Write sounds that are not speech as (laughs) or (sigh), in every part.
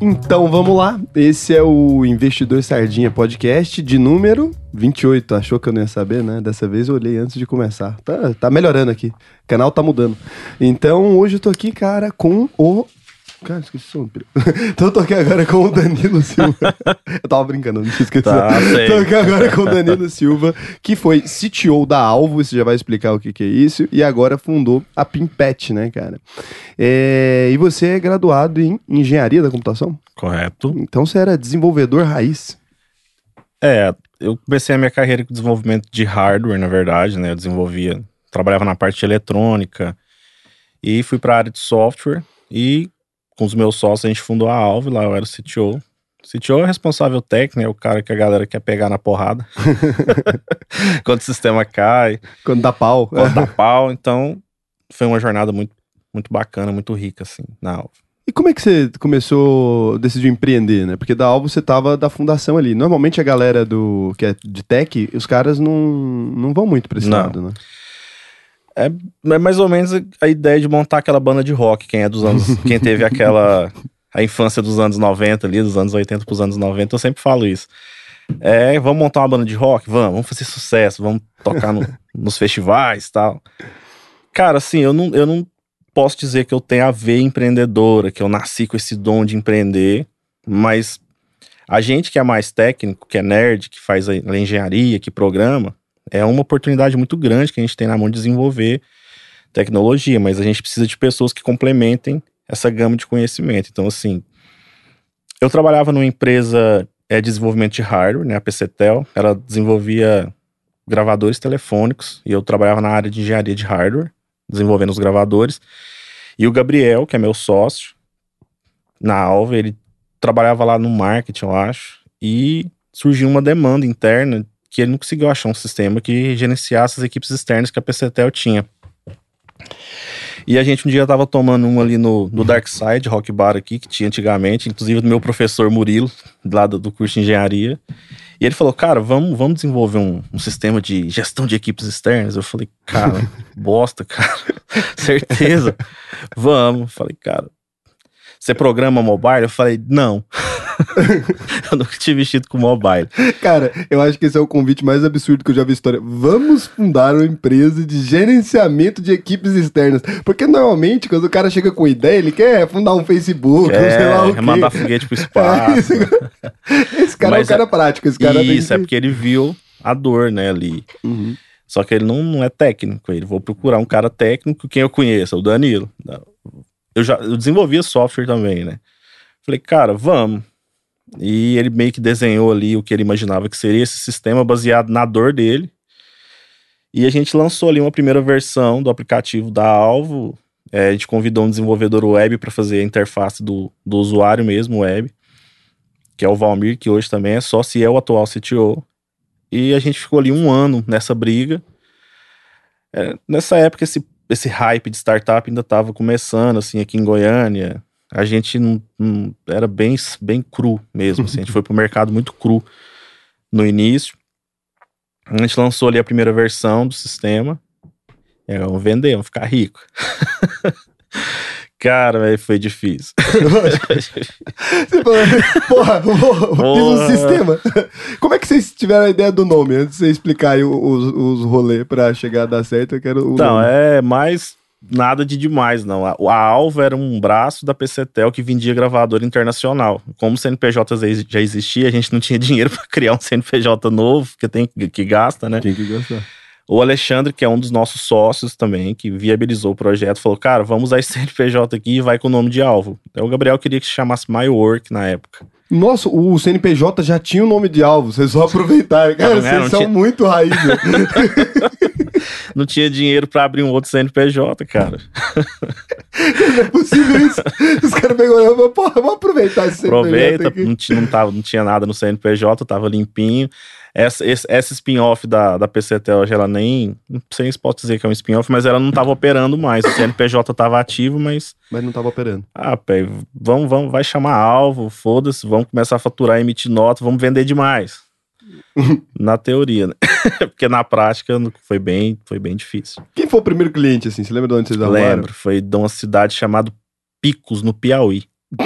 Então vamos lá. Esse é o Investidor Sardinha Podcast de número 28. Achou que eu não ia saber, né? Dessa vez eu olhei antes de começar. Tá, tá melhorando aqui. O canal tá mudando. Então hoje eu tô aqui, cara, com o Cara, esqueci o nome. (laughs) então eu tô aqui agora com o Danilo Silva. (laughs) eu tava brincando, não tinha esquecido. Tá, sei. aqui agora com o Danilo Silva, que foi CTO da Alvo, você já vai explicar o que, que é isso, e agora fundou a Pimpet, né, cara? É, e você é graduado em Engenharia da Computação? Correto. Então você era desenvolvedor raiz. É, eu comecei a minha carreira com desenvolvimento de hardware, na verdade, né? Eu desenvolvia, trabalhava na parte de eletrônica e fui para a área de software e com os meus sócios, a gente fundou a Alve, lá eu era o CTO. CTO é o responsável técnico, é o cara que a galera quer pegar na porrada. (laughs) quando o sistema cai. Quando dá pau. Quando dá pau. Então, foi uma jornada muito, muito bacana, muito rica, assim, na Alve. E como é que você começou, decidiu empreender, né? Porque da Alvo você tava da fundação ali. Normalmente a galera do que é de tech, os caras não, não vão muito pra esse Não. lado, né? É, é mais ou menos a ideia de montar aquela banda de rock, quem é dos anos. (laughs) quem teve aquela. a infância dos anos 90 ali, dos anos 80 pros anos 90, eu sempre falo isso. É, vamos montar uma banda de rock? Vamos, vamos fazer sucesso, vamos tocar no- (laughs) nos festivais e tal. Cara, assim, eu não, eu não posso dizer que eu tenho a ver empreendedora, que eu nasci com esse dom de empreender, mas a gente que é mais técnico, que é nerd, que faz a engenharia, que programa, é uma oportunidade muito grande que a gente tem na mão de desenvolver tecnologia, mas a gente precisa de pessoas que complementem essa gama de conhecimento. Então, assim, eu trabalhava numa empresa é, de desenvolvimento de hardware, né, a PCtel, ela desenvolvia gravadores telefônicos e eu trabalhava na área de engenharia de hardware, desenvolvendo os gravadores. E o Gabriel, que é meu sócio, na Alva, ele trabalhava lá no marketing, eu acho, e surgiu uma demanda interna que ele não conseguiu achar um sistema que gerenciasse as equipes externas que a PCtel tinha. E a gente um dia tava tomando uma ali no, no Dark Side, Rock Bar aqui, que tinha antigamente, inclusive do meu professor Murilo, lá do, do curso de engenharia. E ele falou, cara, vamos, vamos desenvolver um, um sistema de gestão de equipes externas. Eu falei, cara, (laughs) bosta, cara. (laughs) Certeza. (laughs) Vamos. Falei, cara, você programa mobile? Eu falei, não. (laughs) eu nunca tinha mexido com mobile. Cara, eu acho que esse é o convite mais absurdo que eu já vi história. Vamos fundar uma empresa de gerenciamento de equipes externas. Porque normalmente, quando o cara chega com ideia, ele quer fundar um Facebook, É, sei lá o quê. mandar foguete pro (laughs) espaço. Esse cara Mas é um cara prático, esse cara Isso, é que... porque ele viu a dor, né, ali. Uhum. Só que ele não, não é técnico. Ele vou procurar um cara técnico, quem eu conheço, o Danilo. Eu já eu desenvolvia software também, né? Falei, cara, vamos. E ele meio que desenhou ali o que ele imaginava que seria esse sistema baseado na dor dele. E a gente lançou ali uma primeira versão do aplicativo da Alvo. É, a gente convidou um desenvolvedor web para fazer a interface do, do usuário mesmo, web, que é o Valmir, que hoje também é sócio e é o atual CTO. E a gente ficou ali um ano nessa briga. É, nessa época, esse, esse hype de startup ainda estava começando, assim, aqui em Goiânia. A gente não, não- era bem, bem cru mesmo, assim, a gente foi pro mercado muito cru no início. A gente lançou ali a primeira versão do sistema. É, vamos vender, vamos ficar rico. (laughs) Cara, velho, (laughs) foi difícil. Você falou, porra, vou, fiz um Porra. sistema. (laughs) Como é que vocês tiveram a ideia do nome? Antes de você explicar aí os, os rolês pra chegar a dar certo, eu quero o Não, nome. é mais nada de demais, não. A, a Alva era um braço da PCtel que vendia gravador internacional. Como o CNPJ já- existia, a gente não tinha (laughs) dinheiro para criar um CNPJ novo, que tem que gasta, né? Quem que gostar? O Alexandre, que é um dos nossos sócios também, que viabilizou o projeto, falou: Cara, vamos usar esse CNPJ aqui e vai com o nome de alvo. Então o Gabriel queria que se chamasse MyWork na época. Nossa, o CNPJ já tinha o nome de alvo, vocês só aproveitaram. Cara, Não, não, vocês não são tinha- muito raiz. (laughs) Não tinha dinheiro para abrir um outro CNPJ, cara. (laughs) Não é possível isso. Os caras pegou falaram, porra, vamos aproveitar esse CNPJ Aproveita, aqui. não, tinha, não, tava, não tinha nada no CNPJ, tava limpinho. Essa, esse, spin-off da, da PCtel, hoje ela nem. Não sei se posso dizer que é um spin-off, mas ela não tava operando mais. O CNPJ tava ativo, mas. Mas não tava operando. Ah, pé, vamos, vamos, vai chamar alvo, foda-se, vamos começar a faturar, emitir nota, vamos vender demais. Na teoria, né? (laughs) Porque na prática foi bem, foi bem difícil. Quem foi o primeiro cliente, assim? Você lembra de onde vocês arrumaram? Lembro, foi de uma cidade chamada Picos, no Piauí. (laughs)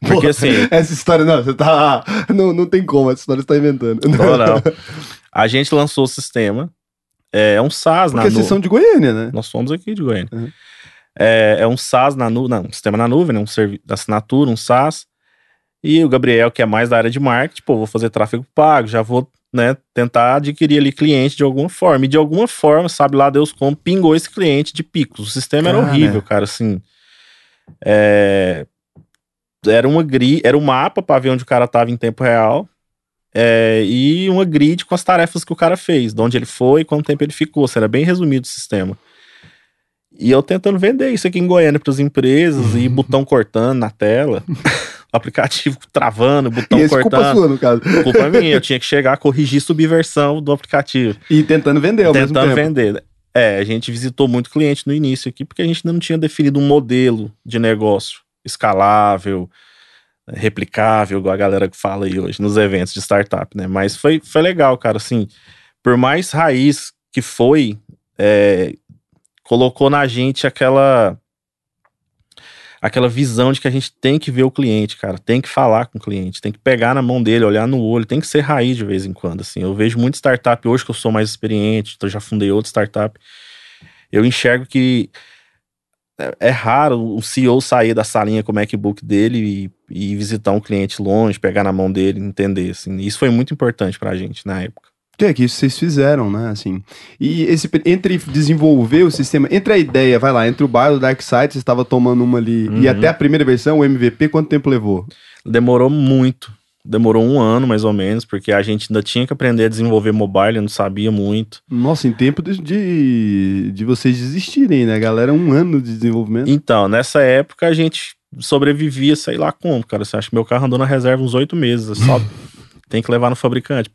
Porque Pô, assim, Essa história, não, você tá. (laughs) Não, não tem como, essa história você tá inventando. não, não. A gente lançou o sistema. É, é um SaaS Porque na nu- vocês são de Goiânia, né? Nós somos aqui de Goiânia. Uhum. É, é um SaaS na nuvem, não, um sistema na nuvem, né, um servi- da assinatura, um SaaS. E o Gabriel, que é mais da área de marketing, pô, vou fazer tráfego pago, já vou né, tentar adquirir ali cliente de alguma forma. E de alguma forma, sabe lá Deus como, pingou esse cliente de picos. O sistema era Cara. horrível, cara, assim. É, era uma grid, era um mapa para ver onde o cara tava em tempo real. é, e uma grid com as tarefas que o cara fez, de onde ele foi e quanto tempo ele ficou. Isso era bem resumido o sistema. E eu tentando vender isso aqui em Goiânia para as empresas e botão cortando na tela, (laughs) aplicativo (laughs) travando, botão e culpa cortando. sua, no caso. Culpa minha, eu (laughs) tinha que chegar, corrigir subversão do aplicativo, E tentando vender ao tentando mesmo tempo. vender. É, a gente visitou muito cliente no início aqui, porque a gente ainda não tinha definido um modelo de negócio escalável, replicável, igual a galera que fala aí hoje nos eventos de startup, né? Mas foi, foi legal, cara, assim, por mais raiz que foi, é, colocou na gente aquela aquela visão de que a gente tem que ver o cliente, cara, tem que falar com o cliente, tem que pegar na mão dele, olhar no olho, tem que ser raiz de vez em quando, assim. Eu vejo muito startup hoje que eu sou mais experiente, então eu já fundei outra startup. Eu enxergo que é, é raro o CEO sair da salinha com o MacBook dele e, e visitar um cliente longe, pegar na mão dele, entender, assim. Isso foi muito importante pra gente na época. Que é que isso vocês fizeram, né? Assim. E esse entre desenvolver o sistema, entre a ideia, vai lá, entre o bar do Dark Side, você estava tomando uma ali, Uhum. e até a primeira versão, o MVP, quanto tempo levou? Demorou muito. Demorou um ano, mais ou menos, porque a gente ainda tinha que aprender a desenvolver mobile, não sabia muito. Nossa, em tempo de, de, de vocês desistirem, né, galera? Um ano de desenvolvimento. Então, nessa época a gente sobrevivia, sei lá como, cara. Você acha que meu carro andou na reserva uns oito meses. é Só (laughs) tem que levar no fabricante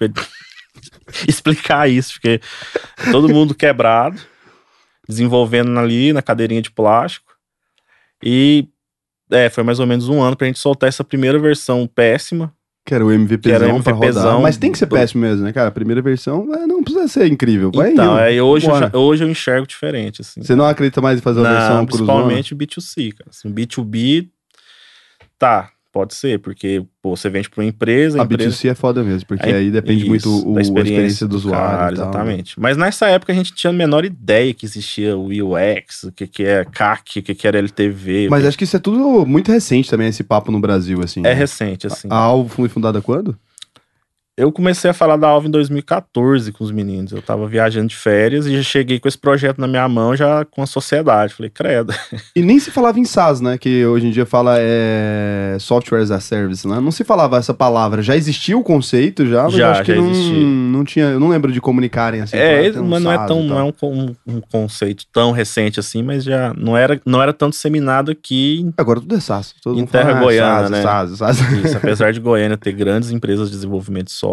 (laughs) explicar isso, porque todo mundo quebrado, desenvolvendo ali na cadeirinha de plástico. E é, foi mais ou menos um ano pra gente soltar essa primeira versão péssima. Que era o MVPzão Que era o pra rodar. Mas tem que ser péssimo mesmo, né, cara? A primeira versão é, não precisa ser incrível. Vai então, aí hoje, eu, hoje eu enxergo diferente, assim. Você não acredita mais em fazer uma versão cruzona? principalmente o B2C, cara. Assim, o B2B, tá, pode ser, porque pô, você vende para uma empresa, A empresa B2C é foda mesmo, porque Aí- aí depende isso, muito o, da a experiência do usuário. cara, tal, né? exatamente. Mas nessa época a gente tinha a menor ideia que existia o UX, o que, que é CAC, o que, que era LTV. Mas acho que isso é tudo muito recente também, esse papo no Brasil, assim. é né? recente, assim. A Alvo foi fundada quando? Eu comecei a falar da Alva em 2014 com os meninos. Eu tava viajando de férias e já cheguei com esse projeto na minha mão, já com a sociedade. Falei, credo. (laughs) E nem se falava em SaaS, né? Que hoje em dia fala é, Software as a Service, né? Não se falava essa palavra. Já existia o conceito já, mas Já, acho que já não, existia. não tinha. Eu não lembro de comunicarem assim. É, um mas não é tão, não é um, um conceito tão recente assim, mas já não era, não era tão disseminado aqui. Agora tudo é SaaS. Todo Em mundo fala, terra ah, goiana, SaaS, né? SaaS, SaaS. Isso, (laughs) apesar de Goiânia ter grandes empresas de desenvolvimento de software,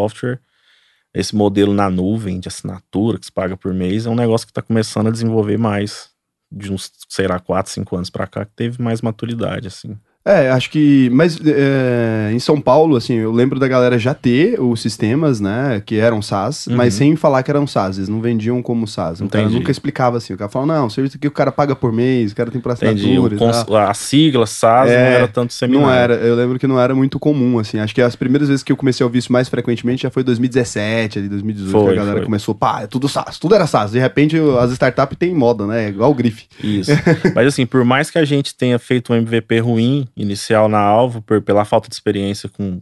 esse modelo na nuvem de assinatura que se paga por mês é um negócio que está começando a desenvolver mais de uns, sei lá, 4, 5 anos para cá, que teve mais maturidade, assim. É, acho que. Mas é, em São Paulo, assim, eu lembro da galera já ter os sistemas, né? Que eram SaaS, Uhum. mas sem falar que eram SaaS. Eles não vendiam como SaaS. O cara Entendi. nunca explicava assim. O cara falava, não, o serviço aqui o cara paga por mês, o cara tem assinatura e cons- a sigla SaaS É, não era tanto disseminada. Não era, eu lembro que não era muito comum, assim. Acho que as primeiras vezes que eu comecei a ouvir isso mais frequentemente já foi 2017, ali, 2018, Foi, que a galera foi. começou, pá, é tudo SaaS, tudo era SaaS. De repente as startups têm moda, né? Igual o grife. Isso. (laughs) Mas assim, por mais que a gente tenha feito um MVP ruim inicial na alvo, por, pela falta de experiência com,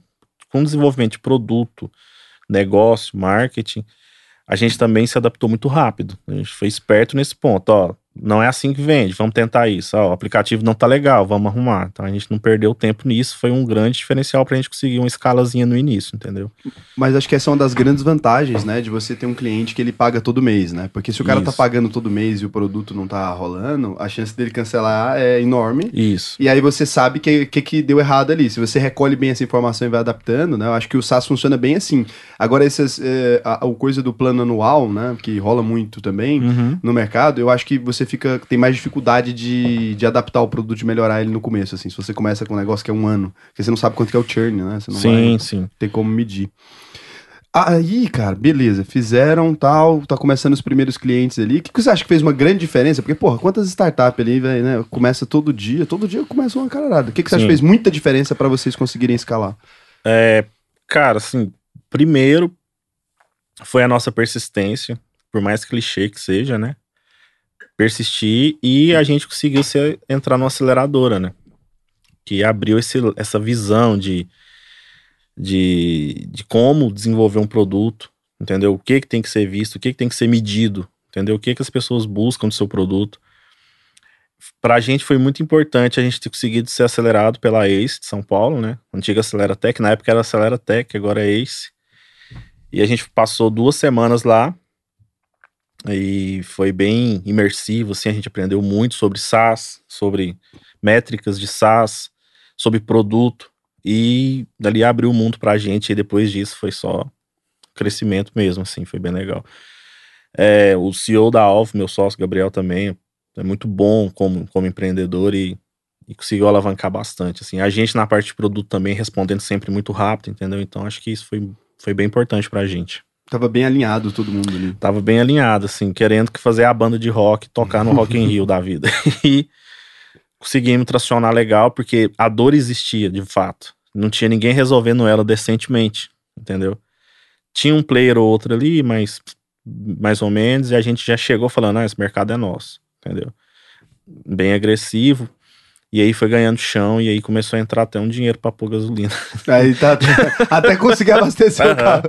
com desenvolvimento de produto, negócio, marketing, a gente também se adaptou muito rápido. A gente foi esperto nesse ponto, ó. Não é assim que vende, vamos tentar isso. Ó, o aplicativo não tá legal, vamos arrumar. Então a gente não perdeu tempo nisso, foi um grande diferencial pra gente conseguir uma escalazinha no início, entendeu? Mas acho que essa é uma das grandes vantagens, né? De você ter um cliente que ele paga todo mês, né? Porque se o cara tá Isso. pagando todo mês e o produto não tá rolando, a chance dele cancelar é enorme. Isso. E aí você sabe o que, que, que deu errado ali. Se você recolhe bem essa informação e vai adaptando, né? Eu acho que o SaaS funciona bem assim. Agora, essas, é, a, a coisa do plano anual, né? Que rola muito também Uhum. no mercado, eu acho que você fica tem mais dificuldade de, de adaptar o produto e melhorar ele no começo, assim. Se você começa com um negócio que é um ano, porque você não sabe quanto que é o churn, né? Você não Sim, vai sim. ter como medir. Aí, cara, beleza, fizeram tal, tá começando os primeiros clientes ali. O que, que você acha que fez uma grande diferença? Porque, porra, quantas startups ali, velho, né? Começa todo dia, todo dia começa uma caralhada. O que, que você acha que fez muita diferença pra vocês conseguirem escalar? É, cara, assim, primeiro foi a nossa persistência, por mais clichê que seja, né? Persistir e a gente conseguiu se, entrar numa aceleradora, né? Que abriu esse, essa visão de, de, de como desenvolver um produto, entendeu? O que, que tem que ser visto, o que, que tem que ser medido, entendeu? O que, que as pessoas buscam do seu produto. Pra gente foi muito importante a gente ter conseguido ser acelerado pela ACE de São Paulo, né? Antiga Aceleratec, na época era Aceleratec, agora é ACE. E a gente passou duas semanas lá e foi bem imersivo, assim, a gente aprendeu muito sobre SaaS, sobre métricas de SaaS, sobre produto e dali abriu o mundo pra gente e depois disso foi só crescimento mesmo, assim, foi bem legal. É, o CEO da Alvo, meu sócio Gabriel também, é muito bom como, como empreendedor e, e conseguiu alavancar bastante, assim. A gente na parte de produto também respondendo sempre muito rápido, entendeu? Então acho que isso foi, foi bem importante pra gente. Tava bem alinhado todo mundo ali. Tava bem alinhado, assim, querendo que fazer a banda de rock, tocar no (laughs) Rock in Rio da vida. (laughs) E conseguimos tracionar legal, porque a dor existia, de fato. Não tinha ninguém resolvendo ela decentemente, entendeu? Tinha um player ou outro ali, mas mais ou menos, e a gente já chegou falando, ah, esse mercado é nosso, entendeu? Bem agressivo. E aí foi ganhando chão e aí começou a entrar até um dinheiro pra pôr gasolina. (laughs) Aí tá até, até conseguir abastecer o Aham. carro.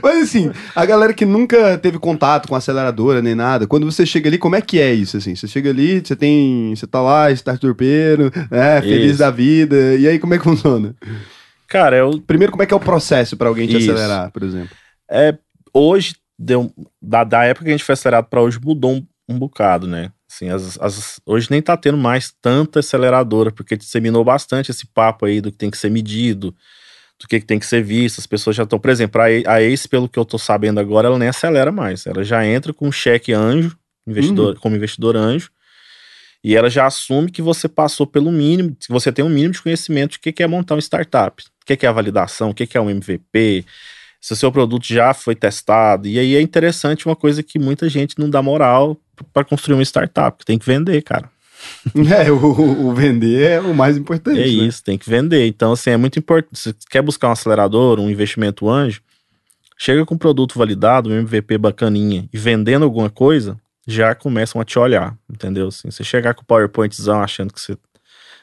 Mas assim, a galera que nunca teve contato com aceleradora nem nada, quando você chega ali, como é que é isso assim? Você chega ali, você tem, você tá lá, start turpeiro, né, feliz Isso. da vida. E aí como é que funciona? Cara, eu, Primeiro, como é que é o processo pra alguém te Isso. acelerar, por exemplo? é, hoje, deu, da, da época que a gente foi acelerado pra hoje, mudou um, um bocado, né? Assim, as, as, hoje nem tá tendo mais tanta aceleradora, porque disseminou bastante esse papo aí do que tem que ser medido, do que, que tem que ser visto. As pessoas já estão, por exemplo, a, Ace, pelo que eu tô sabendo agora, ela nem acelera mais. Ela já entra com um cheque anjo, investidor, como investidor anjo, e ela já assume que você passou pelo mínimo, que você tem um mínimo de conhecimento de o que que é montar uma startup, o que que é a validação, o que que é um MVP, se o seu produto já foi testado. E aí é interessante uma coisa que muita gente não dá moral para construir uma startup, que tem que vender, cara. (laughs) É, o, o vender é o mais importante. É né? isso, tem que vender. Então, assim, é muito importante. Se você quer buscar um acelerador, um investimento anjo, chega com um produto validado, um MVP bacaninha, e vendendo alguma coisa, já começam a te olhar, entendeu? Assim, você chegar com o PowerPointzão achando que você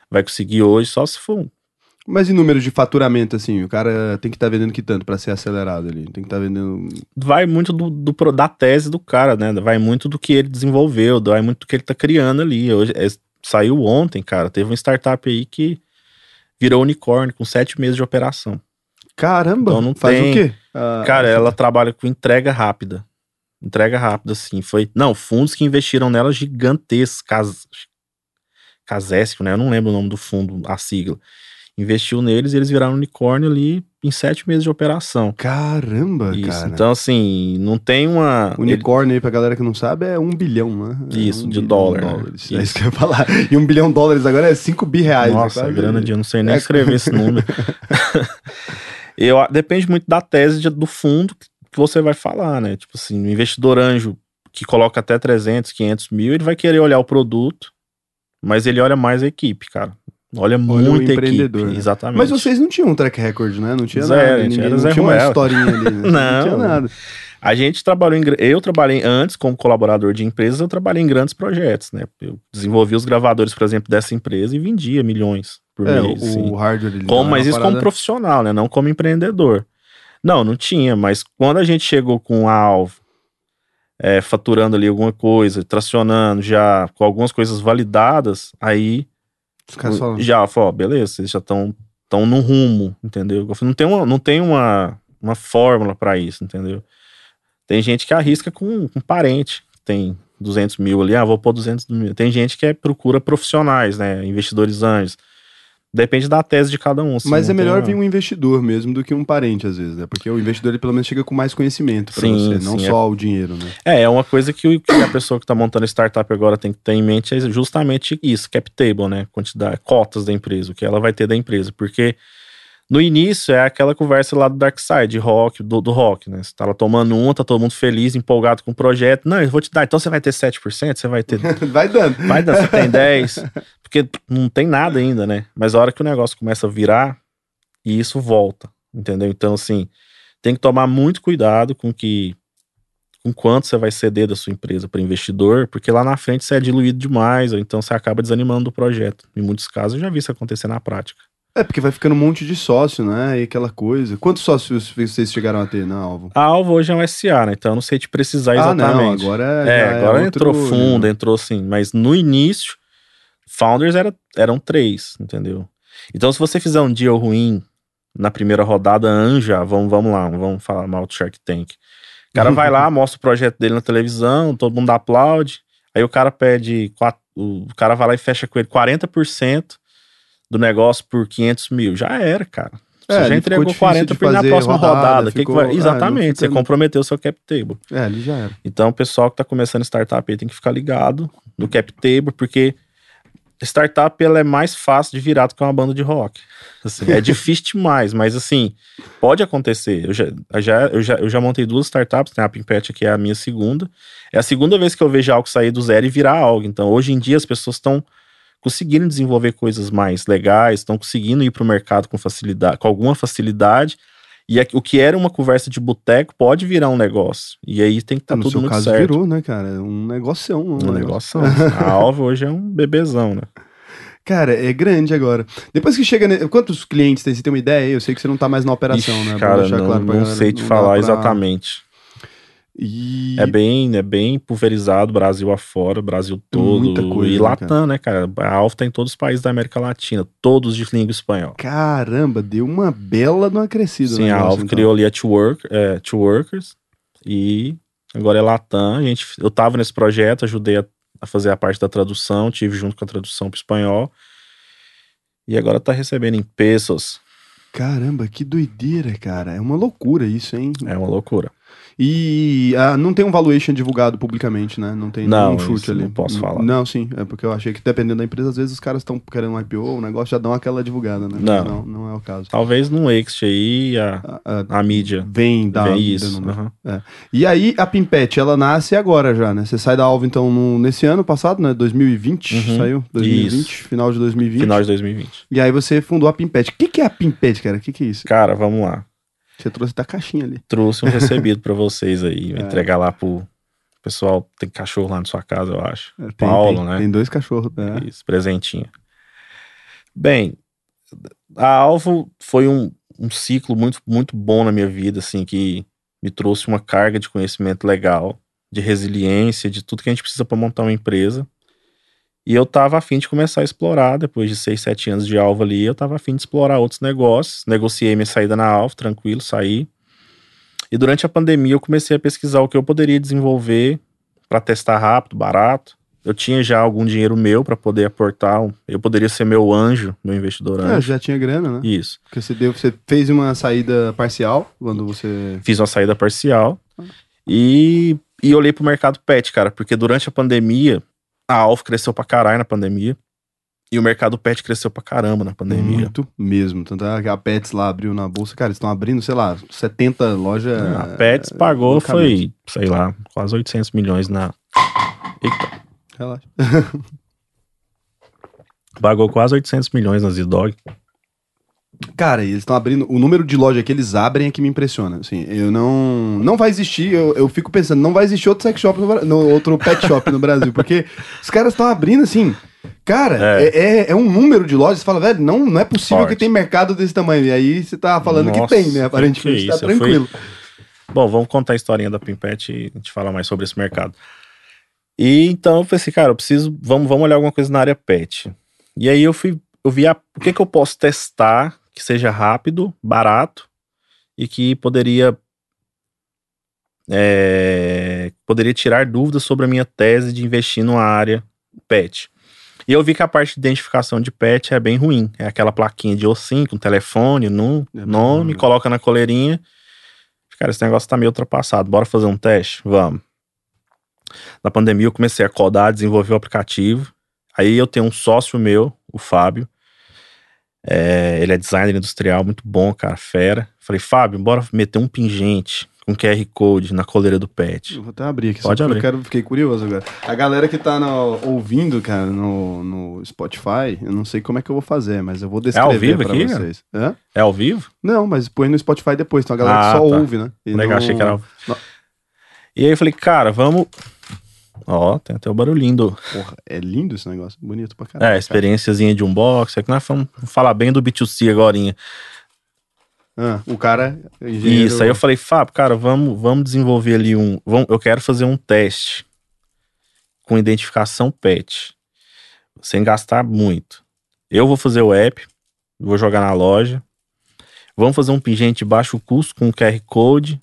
vai conseguir hoje, só se for um Mas em números de faturamento, assim, o cara tem que estar vendendo que tanto pra ser acelerado ali? Tem que estar vendendo. vai muito do, do da tese do cara, né? Vai muito do que ele desenvolveu, vai muito do que ele tá criando ali. Hoje, é, saiu ontem, cara, teve uma startup aí que virou unicórnio com sete meses de operação. Caramba! Então não faz tem- o quê? Ah, Cara, ela trabalha com entrega rápida. Entrega rápida, assim. Foi. Não, fundos que investiram nela gigantescos. Cas... Casesco, né? Eu não lembro o nome do fundo, a sigla. Investiu neles e eles viraram unicórnio ali em sete meses de operação. Caramba, Isso. cara. Então, assim, não tem uma. Unicórnio aí, pra galera que não sabe, é um bilhão, né? É Isso, um de dólar, né? dólares. É Isso. isso que eu ia falar. E um bilhão de dólares agora é 5 bi reais. Nossa, é quase- grana de eu não sei nem É- escrever esse número. (laughs) (laughs) eu, depende muito da tese de- do fundo que você vai falar, né? Tipo assim, o investidor anjo que coloca até 300, 500 mil, ele vai querer olhar o produto, mas ele olha mais a equipe, cara. Olha, Olha muita empreendedor, equipe. né? Exatamente. Mas vocês não tinham um track record, né? Não tinha Zero, nada. ninguém- era não Zé tinha uma Ruela. historinha ali, né? (laughs) Não. tinha nada. A gente trabalhou em. Eu trabalhei antes como colaborador de empresas, eu trabalhei em grandes projetos, né? Eu desenvolvi os gravadores, por exemplo, dessa empresa e vendia milhões por É, mês. o, assim. hardware. Como, não, mas uma isso como parada- profissional, né? Não como empreendedor. Não, não tinha, mas quando a gente chegou com a alvo, é, faturando ali alguma coisa, tracionando já com algumas coisas validadas, aí Os caras falam. já falou, beleza, vocês já estão tão no rumo, entendeu? Não tem uma, não tem uma, uma fórmula para isso, entendeu? Tem gente que arrisca com um parente, tem 200 mil ali, ah, vou pôr 200 mil. Tem gente que é, procura profissionais, né? Investidores anjos. Depende da tese de cada um. assim, Mas é tem melhor vir um investidor mesmo do que um parente, às vezes, né? Porque o investidor, ele pelo menos chega com mais conhecimento pra Sim, você, não sim, só o dinheiro, né? É, é uma coisa que, que a pessoa que está montando startup agora tem que ter em mente é justamente isso, cap table, né? Quantidade, cotas da empresa, o que ela vai ter da empresa. Porque No início é aquela conversa lá do Dark Side, rock, do, do rock, né? Você tá lá tomando um, tá todo mundo feliz, empolgado com o projeto. Não, eu vou te dar, então você vai ter 7%, você vai ter. (laughs) Vai dando. Vai dar, você tem (laughs) 10%. Porque não tem nada ainda, né? Mas a hora que o negócio começa a virar, e isso volta, entendeu? Então, assim, tem que tomar muito cuidado com que com quanto você vai ceder da sua empresa para investidor, porque lá na frente você é diluído demais, ou então você acaba desanimando o projeto. Em muitos casos eu já vi isso acontecer na prática. É, porque vai ficando um monte de sócio, né? E aquela coisa. Quantos sócios vocês chegaram a ter na Alvo? A Alvo hoje é um SA, né? Então eu não sei te precisar exatamente. Ah, não, agora é, já agora é outro entrou fundo, entrou sim. Mas no início, founders era, eram três, entendeu? Então se você fizer um deal ruim na primeira rodada, anja, vamos, vamos lá, vamos falar mal do Shark Tank. O cara vai lá, (laughs) mostra o projeto dele na televisão, todo mundo aplaude. Aí o cara pede, quatro- o cara vai lá e fecha com ele 40% do negócio por 500 mil. Já era, cara. Você É, já entregou ficou 40 difícil de por na próxima rodada, rodada. Que que ficou- vai- não Exatamente, você comprometeu o seu cap table. É, ali já era. Então, o pessoal que está começando startup aí tem que ficar ligado no cap table, porque startup ela é mais fácil de virar do que uma banda de rock. Assim, é (laughs) difícil demais, mas assim, pode acontecer. Eu já, já, eu já, eu já montei duas startups, né? a Pimpet que é a minha segunda. É a segunda vez que eu vejo algo sair do zero e virar algo. Então, hoje em dia, as pessoas estão conseguindo desenvolver coisas mais legais, estão conseguindo ir para o mercado com facilidade, com alguma facilidade. E aqui- o que era uma conversa de boteco pode virar um negócio. E aí tem que estar no tudo seu muito caso certo. virou, né, cara? Um negócio. Um, Um negócio. A Alva hoje é um bebezão, né? (laughs) Cara, é grande agora. Depois que chega. ne- Quantos clientes tem? Você tem uma ideia? Eu sei que você não tá mais na operação, Ixi, né? Cara, não, claro não sei te não falar pra- exatamente. E... É bem, é bem pulverizado, Brasil afora, Brasil todo. Muita coisa, e né, Latam, né, cara? A Alfa tá em todos os países da América Latina, todos de língua espanhola. Caramba, deu uma bela de uma crescida. Sim, no a Alfa então. criou ali a Two, Work, é, Two Workers e agora é Latam. A gente, eu tava nesse projeto, ajudei a, a fazer a parte da tradução, tive junto com a tradução para espanhol. E agora tá recebendo em pesos. Caramba, que doideira, cara. É uma loucura isso, hein? É uma loucura. E ah, não tem um valuation divulgado publicamente, né? Não tem Não, nenhum chute ali. não posso falar. Não, sim. É porque eu achei que dependendo da empresa, às vezes os caras estão querendo um IPO, o negócio já dão aquela divulgada, né? Não. Não, não é o caso. Talvez no Exit aí a, ah, a mídia vem da vem isso. número. aham. E aí a Pimpet, ela nasce agora já, né? Você sai da Alva então no- nesse ano passado, né? 2020, Uhum. saiu? 2020, Isso. final de 2020. Final de 2020. E aí você fundou a Pimpet. O que, que é a Pimpet, cara? O que, que é isso? Cara, vamos lá. Você trouxe da caixinha ali. Trouxe um recebido pra vocês aí. (laughs) É. entregar lá pro pessoal. Tem cachorro lá na sua casa, eu acho. É, Tem, Paulo, tem, né? Tem dois cachorros, né? Isso, presentinho. Bem, a Alvo foi um, um ciclo muito, muito bom na minha vida, assim, que me trouxe uma carga de conhecimento legal, de resiliência, de tudo que a gente precisa para montar uma empresa. E eu tava afim de começar a explorar, depois de seis, sete anos de Alvo ali, eu tava afim de explorar outros negócios. Negociei minha saída na Alvo, tranquilo, saí. E durante a pandemia eu comecei a pesquisar o que eu poderia desenvolver para testar rápido, barato. Eu tinha já algum dinheiro meu para poder aportar. Eu poderia ser meu anjo, meu investidor É, anjo. já tinha grana, né? Isso. Porque você, deu, você fez uma saída parcial quando você. Fiz uma saída parcial e, e olhei pro mercado pet, cara, porque durante a pandemia, a Alf cresceu pra caralho na pandemia e o mercado pet cresceu pra caramba na pandemia. Muito mesmo. Tanto é que a Pets lá abriu na bolsa. Cara, eles estão abrindo, sei lá, 70 lojas. a Pets pagou, loucamente. foi, sei lá, quase 800 milhões na. Eita, Relaxa. pagou quase 800 milhões na Z-Dog. Cara, eles estão abrindo. O número de loja que eles abrem é que me impressiona. Assim, eu não. Não vai existir. Eu, eu fico pensando, não vai existir outro sex shop no, no outro pet (laughs) shop no Brasil. Porque os caras estão abrindo assim. Cara, É. é. É, é um número de lojas. Você fala, velho, não, não é possível Forte. que tem mercado desse tamanho. E aí você tá falando Nossa, que tem, né? Aparentemente que tá eu fui- tranquilo. Bom, vamos contar a historinha da Pimpet e a gente fala mais sobre esse mercado. E então eu pensei, cara, eu preciso, vamos, vamos olhar alguma coisa na área pet. E aí eu fui, eu vi a- o que que eu posso testar que seja rápido, barato e que poderia é, poderia tirar dúvidas sobre a minha tese de investir numa área pet. E eu vi que a parte de identificação de pet é bem ruim. É aquela plaquinha de ossinho com telefone, num, É nome, coloca na coleirinha. Cara, esse negócio tá meio ultrapassado. Bora fazer um teste? Vamos. Na pandemia eu comecei a codar, desenvolver o aplicativo. Aí eu tenho um sócio meu, o Fábio. É, ele é designer industrial, muito bom, cara, fera. Falei, Fábio, bora meter um pingente com QR Code na coleira do pet. Eu vou até abrir aqui, Pode abrir. eu quero, fiquei curioso agora. A galera que tá no- ouvindo, cara, no, no Spotify, eu não sei como é que eu vou fazer, mas eu vou descrever vivo pra aqui, vocês. Hã? É ao vivo? Não, mas põe no Spotify depois, então a galera Ah, que só tá. ouve, né? E Legal, não- achei que era. ao- não. E aí eu falei, cara, vamos. Ó, tem até o barulhinho do. Porra, é lindo esse negócio, bonito pra caralho. É, cara. experiênciazinha de unboxing. É que nós vamos falar bem do B2C agora. Ah, o cara, engenheiro... Isso, aí eu falei, Fábio, cara, vamos, vamos desenvolver ali um. Vamos, eu quero fazer um teste com identificação PET, sem gastar muito. Eu vou fazer o app, vou jogar na loja. Vamos fazer um pingente de baixo custo com QR Code.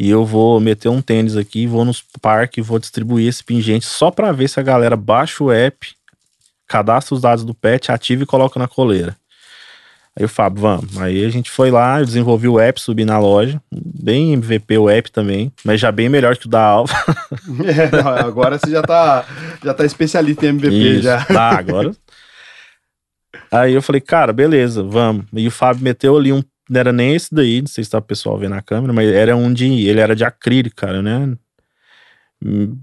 E eu vou meter um tênis aqui, vou nos parques vou distribuir esse pingente só para ver se a galera baixa o app, cadastra os dados do pet, ativa e coloca na coleira. Aí o Fábio, vamos. Aí a gente foi lá, eu desenvolvi o app, subi na loja. Bem MVP o app também, mas já bem melhor que o da Alfa. (laughs) É, não, agora você já tá, já tá especialista em MVP Isso, já. Tá, agora. Aí eu falei, cara, beleza, vamos. E o Fábio meteu ali um. Não era nem esse daí, não sei se tá o pessoal vendo na câmera, mas era um de. Ele era de acrílico, cara, né? Hum,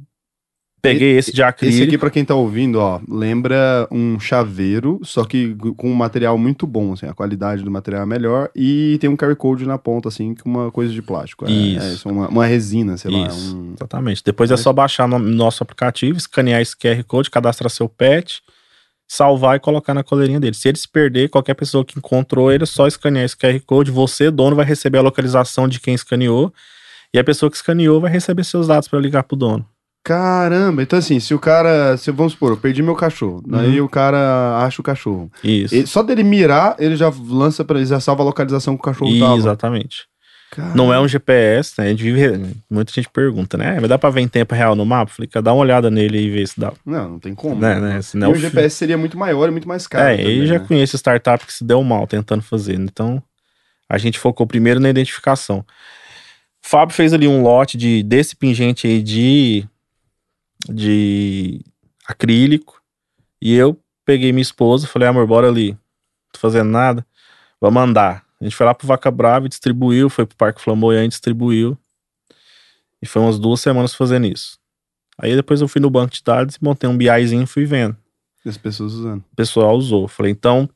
Peguei esse de acrílico. Esse aqui, pra quem tá ouvindo, ó, lembra um chaveiro, só que com um material muito bom, assim, a qualidade do material é melhor e tem um QR Code na ponta, assim, com uma coisa de plástico. É, Isso. É, isso, uma, uma resina, sei lá. Isso, um- exatamente. Depois é só baixar no nosso aplicativo, escanear esse QR Code, cadastrar seu pet, salvar e colocar na coleirinha dele. Se ele se perder, qualquer pessoa que encontrou ele, é só escanear esse QR Code. Você, dono, vai receber a localização de quem escaneou e a pessoa que escaneou vai receber seus dados para ligar pro dono. Caramba, então assim, se o cara, se, vamos supor, eu perdi meu cachorro, aí o cara acha o cachorro. Isso. Ele- só dele mirar, ele já lança para ele já salva a localização que o cachorro tava. Caramba. Não é um GPS, né? A gente vive, muita gente pergunta, né? Mas dá pra ver em tempo real no mapa? Falei, dá uma olhada nele e vê se dá. Não, não tem como. Né, né? E Senão o GPS seria muito maior e muito mais caro. É, também, e já né? conheço startup que se deu mal tentando fazer. né? Então, a gente focou primeiro na identificação. O Fábio fez ali um lote de, desse pingente aí de, de acrílico. E eu peguei minha esposa, falei, amor, bora ali. Não tô fazendo nada. Vamos andar. A gente foi lá pro Vaca Brava e distribuiu, foi pro Parque Flamboyant, distribuiu. E foi umas duas semanas fazendo isso. Aí depois eu fui no banco de dados e montei um BIzinho e fui vendo E as pessoas usando. o pessoal usou. Falei, então,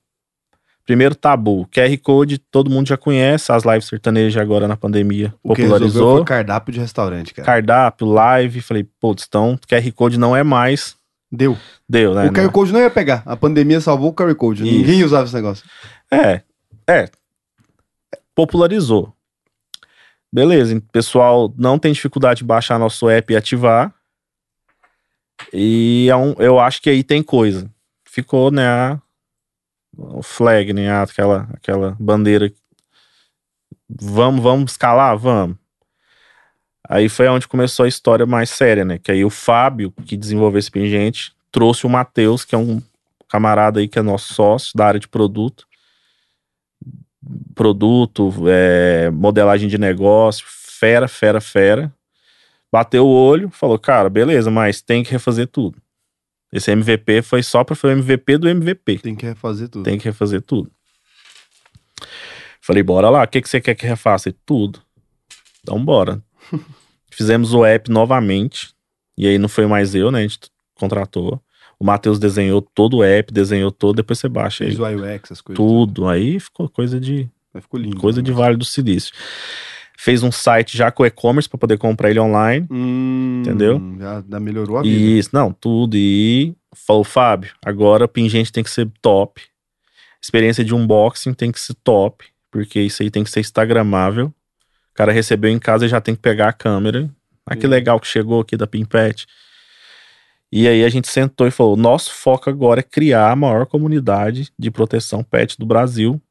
primeiro tabu, QR Code todo mundo já conhece, as lives sertanejas agora na pandemia O que popularizou. cardápio de restaurante, cara. Cardápio, live, falei, putz, então QR Code não é mais. Deu. Deu, né? o QR Code não ia pegar. A pandemia salvou o QR Code. Isso. Ninguém usava esse negócio. É, é. Popularizou. Beleza, pessoal não tem dificuldade de baixar nosso app e ativar. E é um, eu acho que aí tem coisa. Ficou, né, a, o flag, né, aquela, aquela bandeira. Vamos, vamos escalar? Vamos. Aí foi onde começou a história mais séria, né? Que aí o Fábio, que desenvolveu esse pingente, trouxe o Matheus, que é um camarada aí que é nosso sócio da área de produto produto, é, modelagem de negócio, fera, fera, fera. Bateu o olho, falou, cara, beleza, mas tem que refazer tudo. Esse MVP foi só para fazer o MVP do MVP. Tem que refazer tudo. Tem que refazer tudo. Falei, bora lá, o que, que você quer que refaça? Tudo. Então, bora. (laughs) Fizemos o app novamente. E aí não foi mais eu, né? A gente contratou. O Matheus desenhou todo o app, desenhou todo, depois você baixa aí. O UX, as coisas. Tudo. Aí ficou coisa de Mas ficou lindo. coisa né? de Vale do Silício. Fez um site já com e-commerce para poder comprar ele online. Hum, Entendeu? Já, melhorou a vida. Isso, não, tudo. E falou, Fábio, agora o pingente tem que ser top. Experiência de unboxing tem que ser top, porque isso aí tem que ser instagramável. O cara recebeu em casa e já tem que pegar a câmera. Ah, que legal que chegou aqui da Pimpet. E aí a gente sentou e falou: nosso foco agora é criar a maior comunidade de proteção pet do Brasil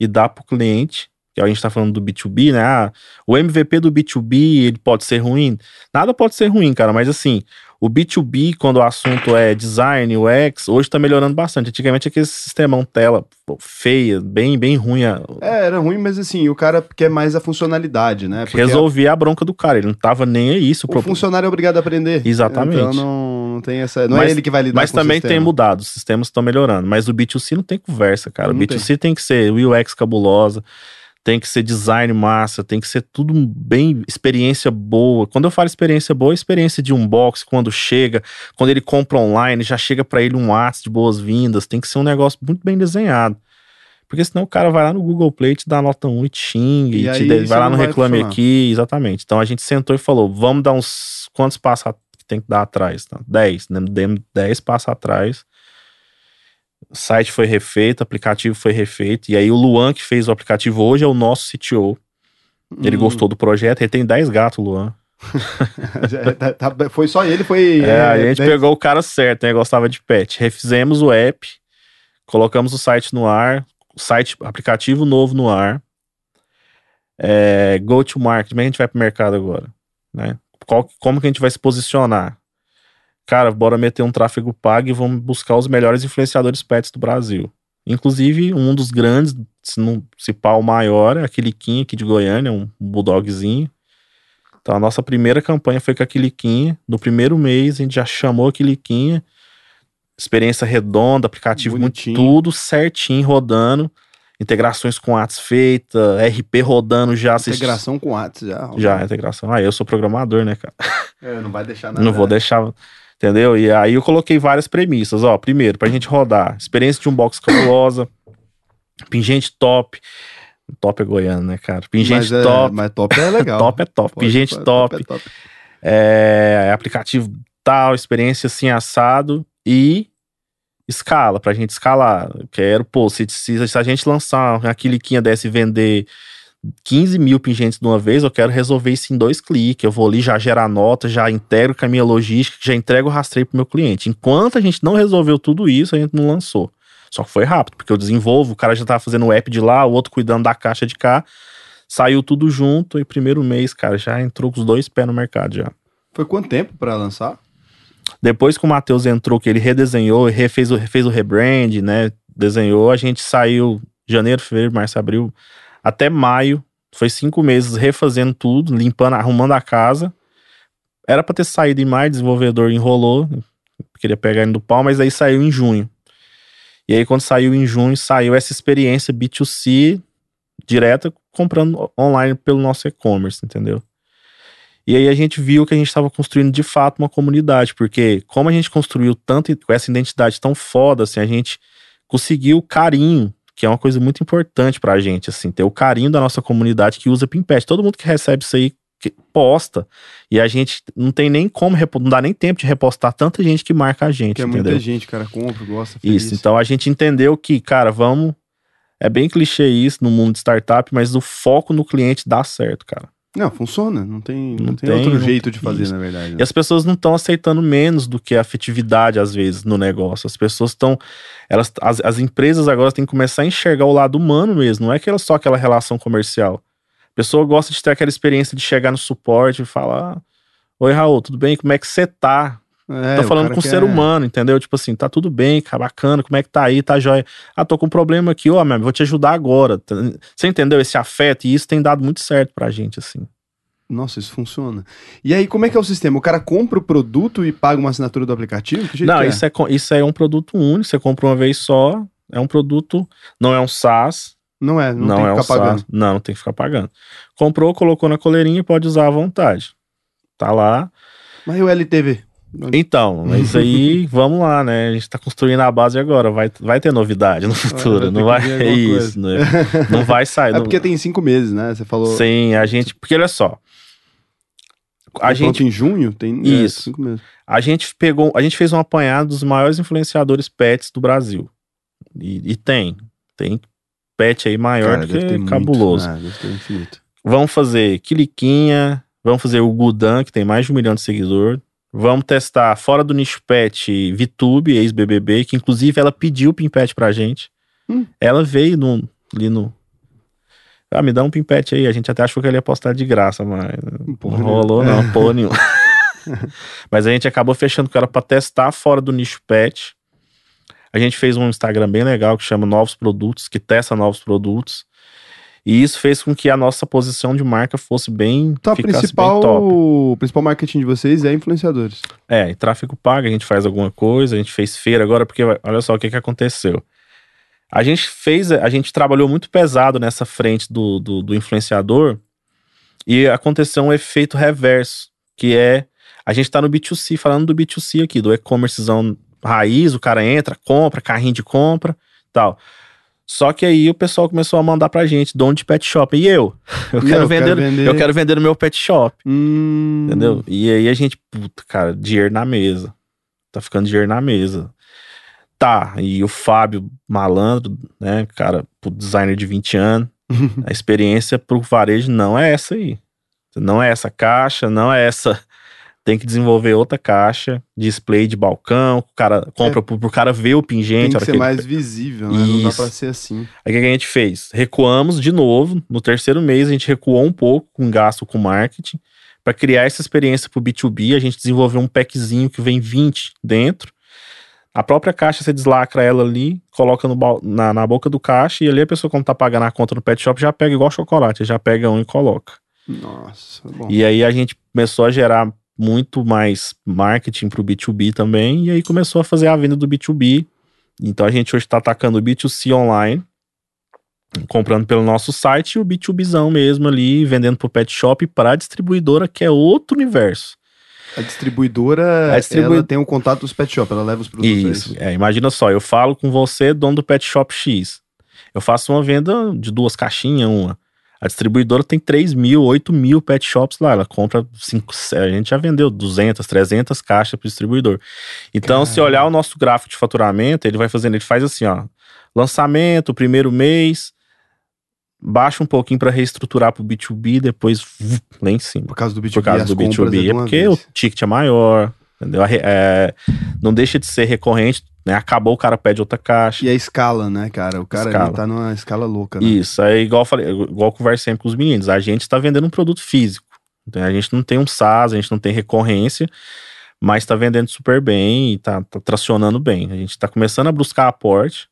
e dar para o cliente, que a gente está falando do B2B, né? Ah, o MVP do B2B ele pode ser ruim? Nada pode ser ruim, cara, mas assim, o B2B, quando o assunto é design, UX, hoje tá melhorando bastante. Antigamente aquele sistemão tela pô, feia, bem, bem ruim. a- É, era ruim, mas assim, o cara quer mais a funcionalidade, né? Porque resolvia a bronca do cara, ele não tava nem aí. Se o o pro- funcionário é obrigado a aprender. Exatamente. Então não, não tem essa. Não Mas- é ele que vai lidar Mas também tem mudado, os sistemas estão melhorando. Mas o B2C não tem conversa, cara. Não o B2C tem. que ser UX cabulosa, tem que ser design massa, tem que ser tudo bem experiência boa. Quando eu falo experiência boa, é experiência de unbox, quando chega, quando ele compra online, já chega pra ele um WhatsApp de boas-vindas. Tem que ser um negócio muito bem desenhado. Porque senão o cara vai lá no Google Play, te dá nota 1 e te xinga, E e, te aí vai lá no Reclame. Aqui, exatamente. Então a gente sentou e falou: vamos dar uns. Quantos passos tem que dar atrás? Tá? 10, né? Demos 10 passos atrás. O site foi refeito, o aplicativo foi refeito. E aí o Luan, que fez o aplicativo hoje, é o nosso CTO. Ele Hum. gostou do projeto, ele tem 10 gatos, Luan. (laughs) Tá- tá- foi só ele, foi. É, a é, gente dez- pegou o cara certo, né? Gostava de pet. Refizemos o app, colocamos o site no ar, o site, aplicativo novo no ar. É, go to market, como é que a gente vai pro mercado agora? Né? Qual- como que a gente vai se posicionar? Cara, bora meter um tráfego pago e vamos buscar os melhores influenciadores pets do Brasil. Inclusive, um dos grandes, se não se pá o maior, é aquele Kim aqui de Goiânia, um bulldogzinho. Então, a nossa primeira campanha foi com a Quiliquinha. No primeiro mês, a gente já chamou a Quiliquinha. Experiência redonda, aplicativo Bonitinho. muito tudo certinho, rodando. Integrações com atos feita, RP rodando já. Integração com o Whats já. Já, integração. Ah, eu sou programador, né, cara? (laughs) É, não vai deixar nada. Não vou deixar. Entendeu? E aí eu coloquei várias premissas. Ó, primeiro, pra gente rodar, experiência de um box cabulosa, pingente top. Top é goiano, né, cara? Pingente mas é, top. Mas top é legal. (laughs) Top é top. Pode- pingente pode- top. é top. é, aplicativo tal, experiência assim assado e escala, pra gente escalar. Quero, pô, se, se, se a gente lançar uma quiliquinha dessa e vender 15 mil pingentes de uma vez, eu quero resolver isso em dois cliques. Eu vou ali, já gerar nota, já integro com a minha logística, já entrego o rastreio pro meu cliente. Enquanto a gente não resolveu tudo isso, a gente não lançou. Só que foi rápido, porque eu desenvolvo, o cara já tava fazendo o app de lá, o outro cuidando da caixa de cá. Saiu tudo junto e primeiro mês, cara, já entrou com os dois pés no mercado já. Foi quanto tempo pra lançar? Depois que o Matheus entrou, que ele redesenhou, refez o, fez o rebrand, né? Desenhou, a gente saiu janeiro, fevereiro, março, abril, até maio. Foi cinco meses refazendo tudo, limpando, arrumando a casa. Era pra ter saído em maio, desenvolvedor enrolou, queria pegar ele do pau, mas aí saiu em junho. E aí, quando saiu em junho, saiu essa experiência B2C direta, comprando online pelo nosso e-commerce, entendeu? E aí a gente viu que a gente estava construindo de fato uma comunidade, porque como a gente construiu tanto e com essa identidade tão foda, assim, a gente conseguiu o carinho, que é uma coisa muito importante pra gente, assim, ter o carinho da nossa comunidade que usa Pimpet. Todo mundo que recebe isso aí que posta, e a gente não tem nem como, não dá nem tempo de repostar tanta gente que marca a gente, Porque é entendeu? muita gente, cara, compra, gosta, feliz. Isso, então a gente entendeu que, cara, vamos. É bem clichê isso no mundo de startup, mas o foco no cliente dá certo, cara. Não, funciona. Não tem, não Não tem, tem, outro não jeito tem de fazer, isso. na verdade. né? E as pessoas não estão aceitando menos do que a afetividade, às vezes, no negócio. As pessoas estão. Elas, as, as empresas agora têm que começar a enxergar o lado humano mesmo, não é aquela, só aquela relação comercial. A pessoa gosta de ter aquela experiência de chegar no suporte e falar: Oi, Raul, tudo bem? Como é que você tá? É, tô falando com um ser humano, entendeu? Tipo assim, tá tudo bem, cara, bacana, como é que tá aí, tá jóia. Ah, tô com um problema aqui, ó, meu, vou te ajudar agora. Você entendeu esse afeto? E isso tem dado muito certo pra gente, assim. Nossa, isso funciona. E aí, como é que é o sistema? O cara compra o produto e paga uma assinatura do aplicativo? Que Não, que é? isso é, co- isso é um produto único, você compra uma vez só, é um produto, não é um SaaS, Não é, não, não, tem que é um ficar pagando. SaaS, não, não tem que ficar pagando. Comprou, colocou na coleirinha e pode usar à vontade. Tá lá. Mas e o LTV? Então, mas aí, (laughs) vamos lá, né? A gente tá construindo a base agora, vai, vai ter novidade no futuro, não vai, é isso, né? Não vai sair. É não- porque tem cinco meses, né? Você falou. Sim, a gente. Porque olha só. A gente, em junho? Tem é, Isso. cinco meses. a gente pegou. A gente fez um apanhado dos maiores influenciadores pets do Brasil. E, e tem. Tem pet aí maior Cara, que muito. cabuloso. Ah, ter infinito. Vamos fazer Quiliquinha. Vamos fazer o Gudan, que tem mais de um milhão de seguidores. Vamos testar fora do nicho pet VTube, ex-BBB, que inclusive ela pediu o Pimpet pra gente. Hum. Ela veio no, ali no. Ah, me dá um Pimpet aí. A gente até achou que ele ia postar de graça, mas Porra, não rolou, É. não, porra nenhuma. (laughs) Mas a gente acabou fechando com ela pra testar fora do nicho pet. A gente fez um Instagram bem legal que chama Novos Produtos, que testa novos produtos. E isso fez com que a nossa posição de marca fosse bem, Então, ficasse principal, bem top. o principal marketing de vocês é influenciadores. É, e tráfego pago, a gente faz alguma coisa, a gente fez feira agora, porque olha só o que, que aconteceu. A gente fez, a gente trabalhou muito pesado nessa frente do, do, do influenciador e aconteceu um efeito reverso, que é a gente tá no B2C, falando do B2C aqui, do e-commercezão raiz, o cara entra, compra, carrinho de compra tal. Só que aí o pessoal começou a mandar pra gente, dono de pet shop. E eu? (laughs) Eu quero, eu vender, quero vender- eu quero vender no meu pet shop. Hum, Entendeu? E aí a gente, puta, cara, dinheiro na mesa. Tá ficando dinheiro na mesa. Tá, e o Fábio Malandro, né, cara, designer de 20 anos, (laughs) a experiência pro varejo não é essa aí. Não é essa caixa, não é essa. Tem que desenvolver outra caixa, display de balcão, o cara compra pro, pro cara ver o Tem pingente. que a hora ser que ele- mais visível, né? Não dá Isso. pra ser assim. Aí o que que a gente fez? Recuamos de novo. No terceiro mês, a gente recuou um pouco com gasto com marketing. Para criar essa experiência para o B2B, a gente desenvolveu um packzinho que vem 20 dentro. A própria caixa, você deslacra ela ali, coloca no na, na boca do caixa, e ali a pessoa, quando tá pagando a conta no pet shop, já pega igual chocolate, já pega um e coloca. Nossa, bom. E aí a gente começou a gerar muito mais marketing para o B2B também, e aí começou a fazer a venda do B2B. Então a gente hoje está atacando o B2C online, comprando pelo nosso site, e o B2Bzão mesmo ali, vendendo pro pet shop para a distribuidora, que é outro universo. A distribuidora, A ela tem um contato dos pet shop, ela leva os produtos. é Isso. É, imagina só, eu falo com você, dono do pet shop X. Eu faço uma venda de duas caixinhas, uma. A distribuidora tem 3 mil, 8 mil pet shops lá. Ela compra 5, a gente já vendeu 200, 300 caixas para o distribuidor. Então, se Caramba. olhar o nosso gráfico de faturamento, ele vai fazendo, ele faz assim, ó. Lançamento, primeiro mês, baixa um pouquinho para reestruturar para o B2B, depois lá em cima Por causa do B2B, por causa do compras B2B. de É uma porque vez. o ticket é maior, entendeu? É, não deixa de ser recorrente, né? Acabou, o cara pede outra caixa. E a escala, né, cara? O cara Escala. ele tá numa escala louca, né? Isso, é igual eu falei, igual eu converso sempre com os meninos. A gente está vendendo um produto físico. Então, a gente não tem um SaaS, a gente não tem recorrência, mas está vendendo super bem e tá, tá tracionando bem. A gente está começando a buscar aporte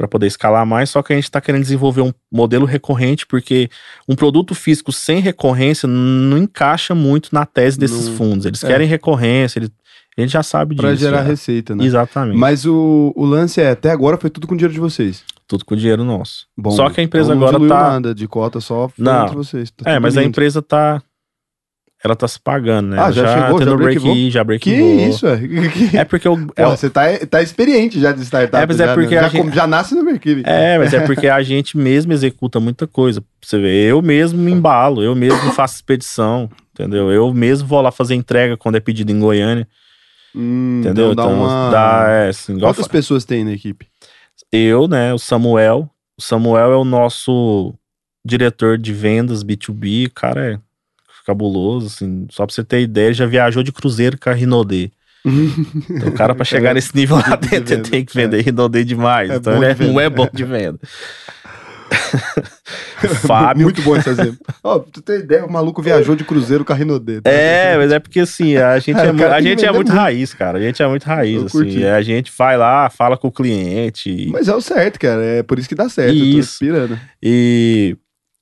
para poder escalar mais, só que a gente está querendo desenvolver um modelo recorrente, porque um produto físico sem recorrência não encaixa muito na tese desses Não- fundos. Eles é. querem recorrência, eles, a gente já sabe Pra disso. gerar já. receita, né? Exatamente. Mas o, o lance é, até agora foi tudo com dinheiro de vocês. Tudo com dinheiro nosso. Bom, Só que a empresa então não agora diluiu tá. nada de cota, só foi Não. entre vocês. Tá É, mas a lindo. empresa tá. Ela tá se pagando, né? Ah, Ela já chegou? tendo Já break even, já break Que even. isso, é? (laughs) Que- É porque eu. Pô, você tá, tá experiente já de startup. É, mas é já, porque né? a já, gente- já nasce no Mercury. É, mas é porque a gente mesmo executa muita coisa. Você ver, eu mesmo me embalo, eu mesmo faço expedição, entendeu? Eu mesmo vou lá fazer entrega quando é pedido em Goiânia, Hum, entendeu? então dá uma... dá, é, assim, Quantas pessoas tem na equipe? eu, né, o Samuel. O Samuel é o nosso diretor de vendas B2B, o cara é cabuloso, assim. Só pra você ter ideia, já viajou de cruzeiro com a Rinodê. (laughs) Então, o cara, pra chegar nesse nível lá de dentro, ele tem que vender Rinodê demais. É então, ele de é- não venda. é bom de venda. (laughs) Fábio. Muito bom esse exemplo. Ó, pra tu ter ideia, o maluco viajou de cruzeiro com a Rinodê. tá? É, mas é porque assim, a gente É, é, a tem gente é muito muito. raiz, cara. A gente é muito raiz, assim. curti. A gente vai lá, fala com o cliente. Mas é o certo, cara. É por isso que dá certo. Eu Isso. tô inspirando. E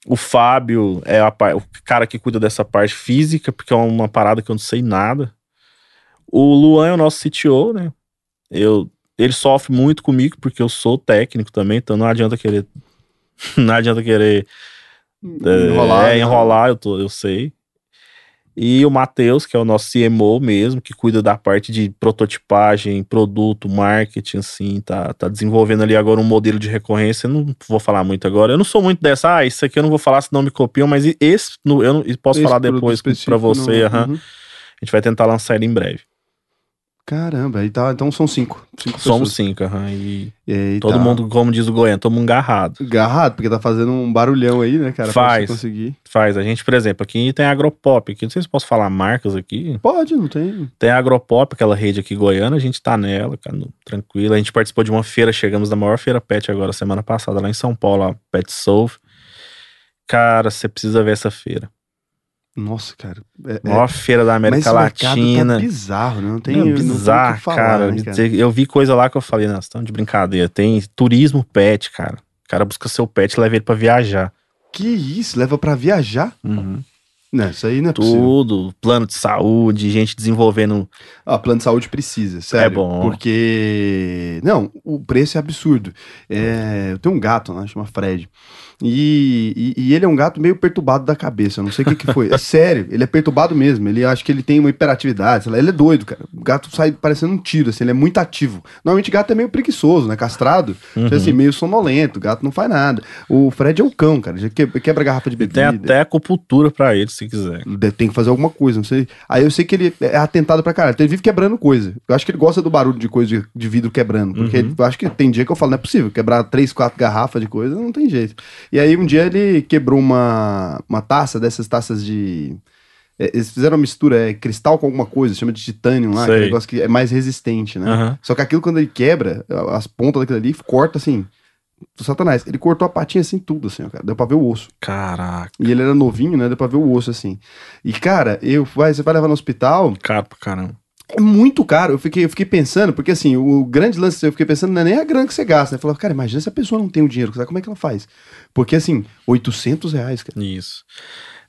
o Fábio é a o cara que cuida dessa parte física, porque é uma parada que eu não sei nada. O Luan é o nosso CTO, né? Eu, ele sofre muito comigo, porque eu sou técnico também, então não adianta querer. (laughs) Não adianta querer Enrolar. É, né? enrolar, eu, tô, eu sei. E o Matheus, que é o nosso CMO mesmo, que cuida da parte de prototipagem, produto, marketing, assim, tá, tá desenvolvendo ali agora um modelo de recorrência. Eu não vou falar muito agora. Eu não sou muito dessa, ah, isso aqui eu não vou falar, senão me copiam, mas esse no- eu não, posso Esse falar depois pra específico você. não-. Uhum. A gente vai tentar lançar ele em breve. Caramba, aí tá, então são cinco. Cinco Somos pessoas. cinco, aham. E E todo tá mundo, como diz o Goiano, todo mundo agarrado. Agarrado, porque tá fazendo um barulhão aí, né, cara? Faz. conseguir. Faz. A gente, por exemplo, aqui tem a Agropop. Aqui, não sei se posso falar marcas aqui. Pode, não tem. Tem a Agropop, aquela rede aqui goiana, a gente tá nela, cara, no- tranquilo. A gente participou de uma feira, chegamos na maior feira pet agora, semana passada, lá em São Paulo, a Pet Solve. Cara, você precisa ver essa feira. Nossa, cara. É, é- Maior feira da mas América esse mercado Latina. tá bizarro, né? Não tem, Não, não tem o que bizarro, falar, cara. né, cara? Eu vi coisa lá que eu falei, nossa, estão de brincadeira. Tem turismo pet, cara. O cara busca seu pet e leva ele pra viajar. Que isso? Leva pra viajar? Uhum. Não, isso aí não é possível. Tudo, plano de saúde, gente desenvolvendo. Ah, plano de saúde precisa, sério. É bom. Porque. Não, o preço é absurdo. É, eu tenho um gato lá, chama Fred. E, e, e ele é um gato meio perturbado da cabeça. Eu não sei o que, que foi. É sério, ele é perturbado mesmo. Ele acho que ele tem uma hiperatividade. sei lá, ele é doido, cara. O gato sai parecendo um tiro, assim, ele é muito ativo. Normalmente gato é meio preguiçoso, né? Castrado. Uhum. Assim, meio sonolento. O gato não faz nada. O Fred é um cão, cara. Já que- quebra garrafa de E tem bebida. até acupuntura pra ele, se quiser. Tem que fazer alguma coisa, não sei. Aí eu sei que ele é atentado pra caralho. Então ele vive quebrando coisa. Eu acho que ele gosta do barulho de coisa de, de vidro quebrando. Porque Uhum. ele- eu acho que tem dia que eu falo, não é possível. Quebrar três, quatro garrafas de coisa, não tem jeito. E aí um dia ele quebrou uma, uma taça, dessas taças de. é, eles fizeram uma mistura, é cristal com alguma coisa, chama de titânio lá, que é um negócio que é mais resistente, né? Aham. Só que aquilo, quando ele quebra, as pontas daquilo ali, corta assim. Do satanás. Ele cortou a patinha assim, tudo assim, ó, cara. Deu pra ver o osso. Caraca, E ele era novinho, né? Deu pra ver o osso assim. E, cara, eu, vai, você vai levar no hospital, caro pra caramba. É muito caro. Eu fiquei, eu fiquei pensando, porque assim, o grande lance, eu fiquei pensando, não é nem a grana que você gasta, né? Falou, cara, imagina se a pessoa não tem o dinheiro, como é que ela faz? Porque assim, 800 reais, cara. Isso.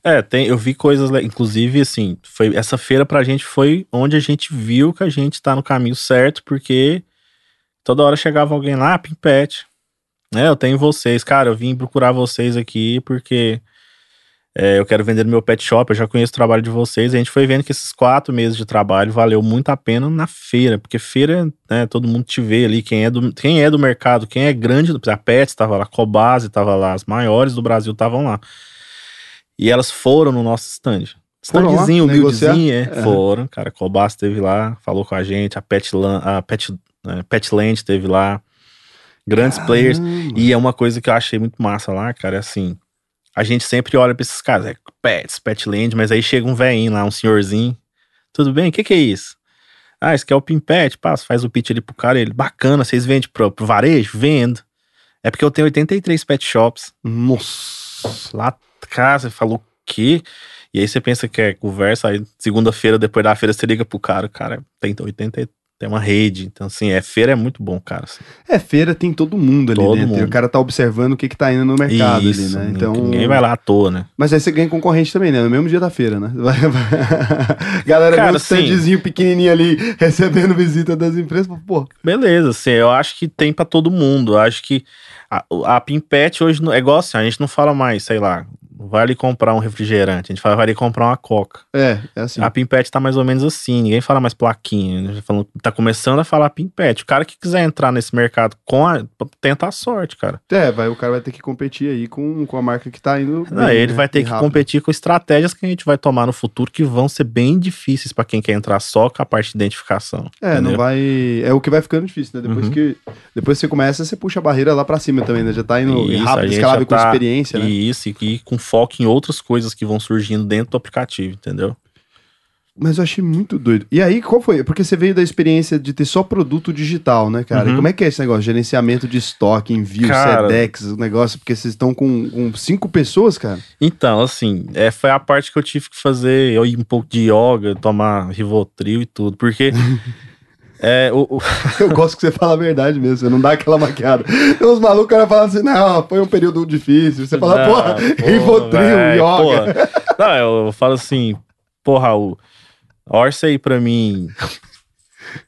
É, tem, eu vi coisas, inclusive, assim, foi, essa feira pra gente foi onde a gente viu que a gente tá no caminho certo, porque toda hora chegava alguém lá, "Ah, Pimpete, né, eu tenho vocês, cara, eu vim procurar vocês aqui porque é, eu quero vender no meu pet shop, eu já conheço o trabalho de vocês, e a gente foi vendo que esses quatro meses de trabalho valeu muito a pena na feira, porque feira, né, todo mundo te vê ali, quem é do, quem é do mercado, quem é grande, a Pets estava lá, a Cobase estava lá, as maiores do Brasil estavam lá. E elas foram no nosso stand. Lá Standzinho, negociar? humildezinho, é, É. foram. Cara, a Cobas esteve lá, falou com a gente, a Petland, a Pet, é, Petland esteve lá. Grandes players. Caramba. E é uma coisa que eu achei muito massa lá, cara, é assim. A gente sempre olha pra esses caras, é Pets, Petland, mas aí chega um velhinho lá, um senhorzinho. Tudo bem? O que que é isso? Ah, isso aqui é o Pimpet, passa, faz o pitch ali pro cara, ele, bacana, vocês vendem pro, pro varejo? Vendo. É porque eu tenho 83 pet shops. Nossa. Lá, você falou o quê? E aí você pensa que é conversa, aí segunda-feira, depois da feira, você liga pro cara, o cara tem 80, tem uma rede. Então, assim, é feira é muito bom, cara. assim. É, feira tem todo mundo ali Todo dentro. Mundo. o cara tá observando o que que tá indo no mercado Isso, ali, né? Então, ninguém vai lá à toa, né? Mas aí você ganha concorrente também, né? No mesmo dia da feira, né? (laughs) Vai- vai- Galera, Cara, um sim. standzinho pequenininho ali, (laughs) recebendo visita das empresas. Pô, Beleza, assim, eu acho que tem pra todo mundo. Eu acho que a, a Pimpet hoje é igual assim, a gente não fala mais, sei lá, vai ali comprar um refrigerante, a gente fala, vai ali comprar uma coca. é, é assim. A Pimpet tá mais ou menos assim, ninguém fala mais plaquinha, né? Falando- tá começando a falar Pimpet. O cara que quiser entrar nesse mercado com a, tenta a sorte, cara. É, vai, o cara vai ter que competir aí com, com a marca que tá indo. Não, bem, ele né? vai ter que rápido. competir com estratégias que a gente vai tomar no futuro que vão ser bem difíceis pra quem quer entrar só com a parte de identificação. É, entendeu? não vai. É o que vai ficando difícil, né? Depois Uhum. que. Depois que você começa, você puxa a barreira lá pra cima também, né? Já tá indo Isso, rápido, escalável já com tá- experiência, né? Isso, e, e com foco em outras coisas que vão surgindo dentro do aplicativo, entendeu? Mas eu achei muito doido. E aí, qual foi? Porque você veio da experiência de ter só produto digital, né, cara? Uhum. Como é que é esse negócio? Gerenciamento de estoque, envio, Cara- SEDEX, o negócio, porque vocês estão com, com cinco pessoas, cara. Então, assim, é, foi a parte que eu tive que fazer, eu ir um pouco de yoga, tomar Rivotril e tudo, porque (laughs) é, o, o- (laughs) Eu gosto que você fala a verdade mesmo, você não dá aquela maquiada. Tem uns malucos que falam assim, não, foi um período difícil. Você fala, Não, porra, porra, Rivotril, yoga. porra. Não, eu falo assim, porra, orça aí pra mim,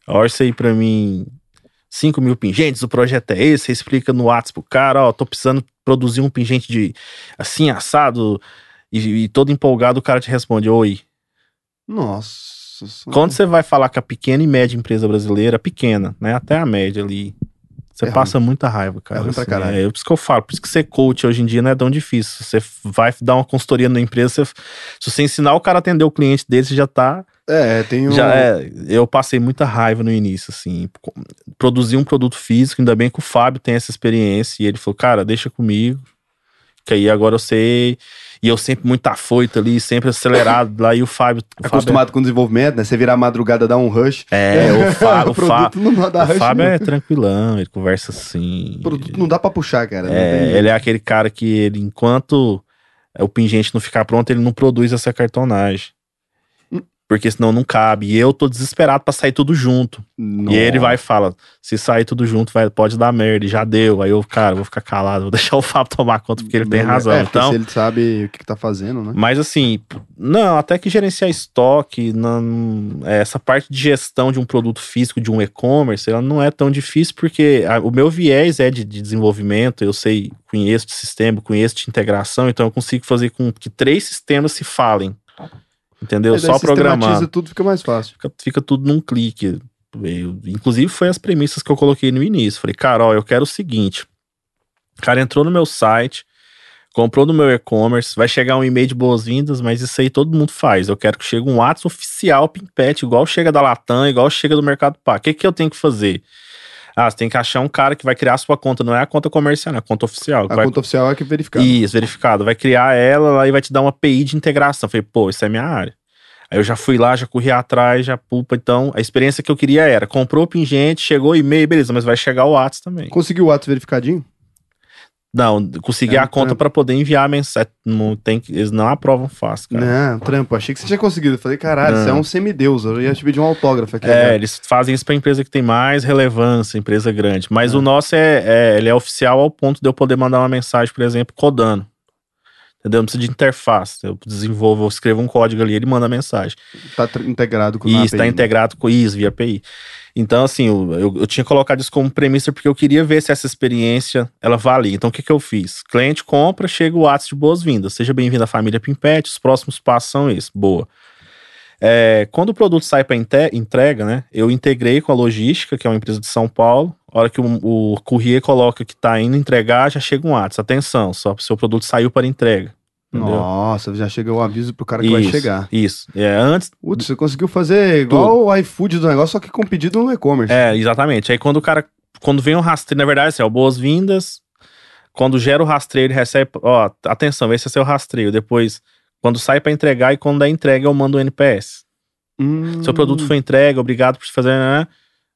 orça aí pra mim 5 mil pingentes, o projeto é esse, você explica no WhatsApp pro cara, ó, tô precisando produzir um pingente de assim, assado, e, e todo empolgado o cara te responde, oi. Nossa. Senhora. Quando você vai falar com a pequena e média empresa brasileira, pequena, né, até a média ali, você É passa muita raiva, cara. É ruim pra assim, caralho. é, por isso que eu falo, por isso que ser coach hoje em dia não é tão difícil. Você vai dar uma consultoria na empresa, você- se você ensinar o cara a atender o cliente dele, você já tá. É, tem um. Já é, eu passei muita raiva no início, assim. Produzir um produto físico, ainda bem que o Fábio tem essa experiência. E ele falou, cara, deixa comigo. Que aí agora eu sei. E eu sempre muito afoito ali, sempre acelerado lá. E o Fábio. O Fábio Acostumado com desenvolvimento, né? Você virar a madrugada, dar um rush. é, é, o, Fá, o, Fá, não dá o rush. Fábio é tranquilão, ele conversa assim. O produto não dá pra puxar, cara. É, ele é aquele cara que ele, enquanto o pingente não ficar pronto, ele não produz essa cartonagem. Porque senão não cabe. E eu tô desesperado pra sair tudo junto. E ele vai e fala: se sair tudo junto, vai, pode dar merda. E já deu. Aí eu, cara, vou ficar calado, vou (laughs) deixar o Fábio tomar conta, porque ele tem razão. É, então, se ele sabe o que, que tá fazendo, né? mas assim, não, até que gerenciar estoque, não, é, essa parte de gestão de um produto físico, de um e-commerce, ela não é tão difícil, porque a- o meu viés é de, de desenvolvimento, eu sei, conheço de sistema, conheço de integração, então eu consigo fazer com que três sistemas se falem. Entendeu? Daí Só programando. tudo fica mais fácil. Fica, fica tudo num clique. Eu- inclusive, foi as premissas que eu coloquei no início. Falei, cara, ó, eu quero o seguinte. O cara entrou no meu site, comprou no meu e-commerce, vai chegar um e-mail de boas-vindas, mas isso aí todo mundo faz. Eu quero que chegue um WhatsApp oficial Pimpet, igual chega da Latam, igual chega do Mercado Pago. O que, que eu tenho que fazer? Ah, você tem que achar um cara que vai criar a sua conta, não é a conta comercial, é a conta oficial. A vai- conta oficial é que verificar. isso, verificado. Vai criar ela lá e vai te dar uma API de integração. Falei, pô, isso é minha área. Aí eu já fui lá, já corri atrás, já pulpa. Então, a experiência que eu queria era: comprou o pingente, chegou o e-mail, beleza, mas vai chegar o WhatsApp também. Conseguiu o WhatsApp verificadinho? Não, consegui É um a conta para poder enviar a mensagem. Não tem eles não aprovam fácil, cara. Não, trampo. Achei que você tinha conseguido. Eu falei, caralho, Não. você é um semideus. Eu ia te pedir um autógrafo aqui. É, agora. eles fazem isso pra empresa que tem mais relevância, empresa grande. Mas É. o nosso é, é- ele é oficial ao ponto de eu poder mandar uma mensagem, por exemplo, codando. Entendeu? Não precisa de interface. Eu desenvolvo, eu escrevo um código ali, ele manda a mensagem. Tá integrado com E a está API, né? integrado com isso via API. Então, assim, eu, eu, eu tinha colocado isso como premissa porque eu queria ver se essa experiência ela valia. Então, o que, que eu fiz? Cliente compra, chega o WhatsApp de boas-vindas. Seja bem-vindo à família Pimpet, os próximos passos são esses. Boa. É, quando o produto sai para entrega, né? Eu integrei com a logística, que é uma empresa de São Paulo. A hora que o, o courier coloca que está indo entregar, já chega um WhatsApp. Atenção, só seu produto saiu para entrega. Entendeu? Nossa, já chega o aviso pro cara que vai Isso, chegar. Isso. É, antes, Putz, você conseguiu fazer igual o iFood do negócio, só que com pedido no e-commerce. É, exatamente. Aí quando o cara. Quando vem o rastreio, na verdade, assim, ó, boas-vindas. Quando gera o rastreio, ele recebe. Ó, atenção, esse é seu rastreio. Depois, quando sai pra entregar e quando dá entrega, eu mando o NPS. Hum. Seu produto foi entregue, obrigado por fazer, né?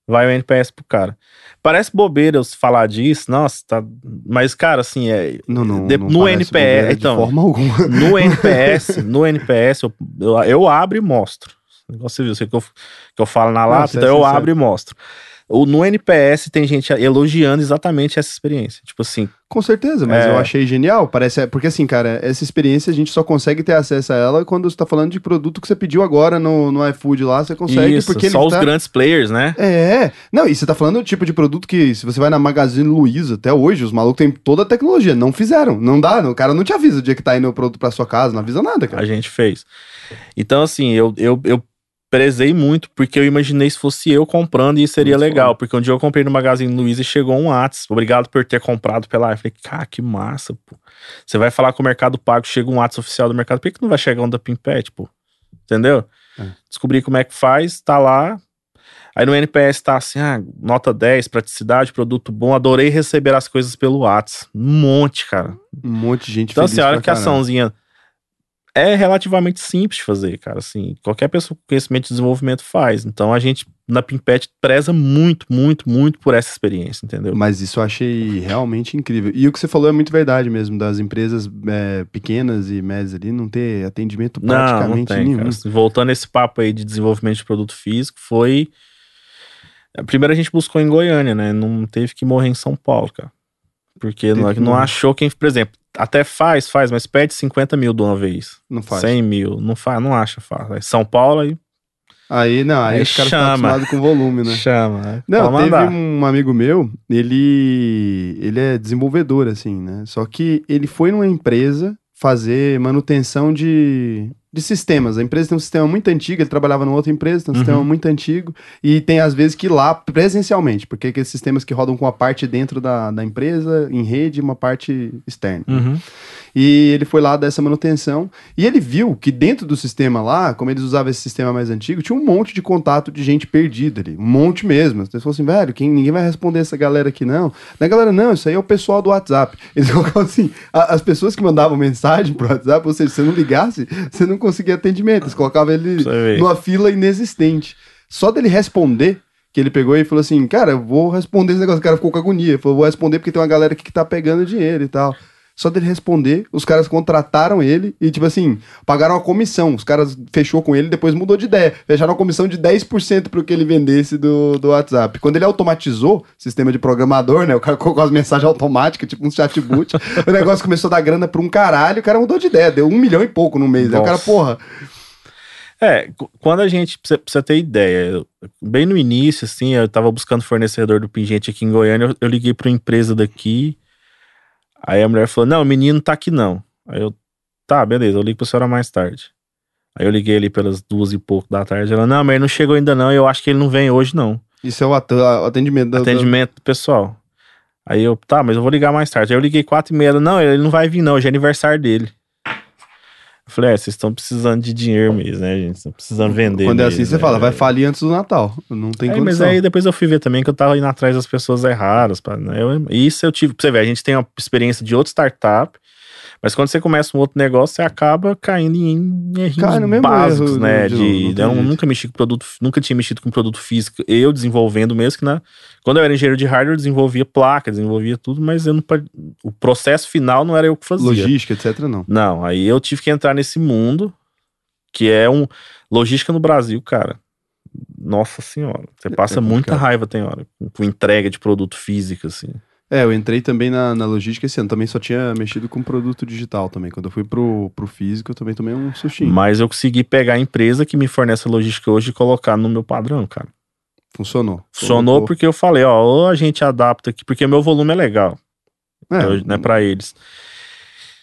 Vai o NPS pro cara. Parece bobeira eu falar disso, nossa, tá. Mas, cara, assim, é. Não, não, de- não no NPS, então. De forma alguma. (laughs) No NPS, no NPS, eu, eu, eu abro e mostro. Você viu, isso que eu, que eu falo na lata, isso é então eu abro e mostro. O, no NPS tem gente elogiando exatamente essa experiência. Tipo assim, Com certeza, mas É. eu achei genial. Parece. Porque assim, cara, essa experiência a gente só consegue ter acesso a ela quando você tá falando de produto que você pediu agora no, no iFood lá, você consegue, isso, porque só os tá... grandes players, né? É, não, e você tá falando do tipo de produto que, se você vai na Magazine Luiza até hoje, os malucos têm toda a tecnologia, não fizeram, não dá, o cara não te avisa o dia que tá indo o produto pra sua casa, não avisa nada, A cara. gente fez. Então, assim, eu, eu, eu prezei muito, porque eu imaginei se fosse eu comprando e seria Muito legal. foda. Porque um dia eu comprei no Magazine Luiza e chegou um WhatsApp. Obrigado por ter comprado pela. Eu falei, cara, que massa, pô. Você vai falar com o Mercado Pago, chega um WhatsApp oficial do Mercado, por que, que não vai chegar um da Pimpet, pô? Entendeu? É. Descobri como é que faz, tá lá. Aí no NPS tá assim, ah, nota 10, praticidade, produto bom. Adorei receber as coisas pelo WhatsApp. Um monte, cara. Um monte de gente Então, assim, a hora pra que a açãozinha é relativamente simples de fazer, cara. Assim, qualquer pessoa com conhecimento de desenvolvimento faz. Então, a gente, na Pimpet, preza muito, muito, muito por essa experiência, entendeu? Mas isso eu achei realmente incrível. E o que você falou é muito verdade mesmo, das empresas é, pequenas e médias ali não ter atendimento Não, não praticamente tem, nenhum. cara. Assim, Voltando a esse papo aí de desenvolvimento de produto físico, foi. Primeiro a gente buscou em Goiânia, né? Não teve que morrer em São Paulo, cara. Porque não, não achou quem, por exemplo, até faz, faz, mas pede 50 mil de uma vez. Não faz. 100 mil, não faz, não acha fácil. São Paulo aí Aí não, aí, Aí os caras estão acostumados com volume, né? chama. né? Não, teve mandar. um amigo meu, ele ele é desenvolvedor, assim, né? Só que ele foi numa empresa fazer manutenção de, de sistemas. A empresa tem um sistema muito antigo, ele trabalhava numa outra empresa, tem um Uhum. sistema muito antigo, e tem às vezes que ir lá presencialmente, porque aqueles sistemas que rodam com a parte dentro da, da empresa, em rede, e uma parte externa. Uhum. E ele foi lá dar essa manutenção. E ele viu que dentro do sistema lá, como eles usavam esse sistema mais antigo, tinha um monte de contato de gente perdida ali. Um monte mesmo. As pessoas assim, velho, quem, ninguém vai responder essa galera aqui, não. Da galera, não, isso aí é o pessoal do WhatsApp. Eles (laughs) colocavam assim, a- as pessoas que mandavam mensagem pro WhatsApp, ou seja, se você não ligasse, você não conseguia atendimento. Eles colocavam ele numa fila inexistente. Só dele responder, que ele pegou e falou assim, cara, eu vou responder esse negócio. O cara ficou com agonia. Falou, vou responder porque tem uma galera aqui que tá pegando dinheiro e tal. Só dele responder, os caras contrataram ele e, tipo assim, pagaram a comissão. Os caras fechou com ele depois mudou de ideia. Fecharam a comissão de 10% pro que ele vendesse do, do WhatsApp. Quando ele automatizou, sistema de programador, né? O cara colocou as mensagens automáticas, tipo um chatbot, o negócio começou a dar grana pra um caralho, o cara mudou de ideia, deu um milhão e pouco no mês. Aí o cara, porra. É, quando a gente, pra você- pra você ter ideia, bem no início, assim, eu tava buscando fornecedor do pingente aqui em Goiânia, eu, eu liguei pra uma empresa daqui, aí a mulher falou, não, o menino tá aqui não. Aí eu, tá, beleza, eu ligo pra senhora mais tarde. Aí eu liguei ali pelas duas e pouco da tarde, ela, não, mas ele não chegou ainda não, eu acho que ele não vem hoje não. Isso é o at- o atendimento da. Atendimento pessoal. Aí eu, tá, mas eu vou ligar mais tarde. Aí eu liguei quatro e meia, ela, não, ele não vai vir não, hoje é aniversário dele. Eu falei, é, vocês estão precisando de dinheiro mesmo, né, gente? Estão precisando vender. Quando é assim, mesmo, você né? fala, vai falir antes do Natal. Não tem Aí, mas aí depois eu fui ver também que eu tava indo atrás das pessoas erradas. Pra, né? eu, isso eu tive, pra você ver, a gente tem uma experiência de outra startup, mas quando você começa um outro negócio, você acaba caindo em mesmo básicos, erro, né? de De, tem eu jeito. nunca mexi com produto, nunca tinha mexido com produto físico, eu desenvolvendo mesmo, que na, quando eu era engenheiro de hardware, eu desenvolvia placa, desenvolvia tudo, mas eu não, o processo final não era eu que fazia. Logística, etc, não. Não, aí eu tive que entrar nesse mundo que é um logística no Brasil, cara. Nossa senhora, você passa é muita raiva tem hora com entrega de produto físico assim. É, eu entrei também na, na logística esse ano. Também só tinha mexido com produto digital também. Quando eu fui pro, pro físico, eu também tomei um sustinho. Mas eu consegui pegar a empresa que me fornece a logística hoje e colocar no meu padrão, cara. Funcionou. Funcionou Colocou. porque eu falei, ó, ou a gente adapta aqui, porque meu volume é legal, É, eu- né, para eles.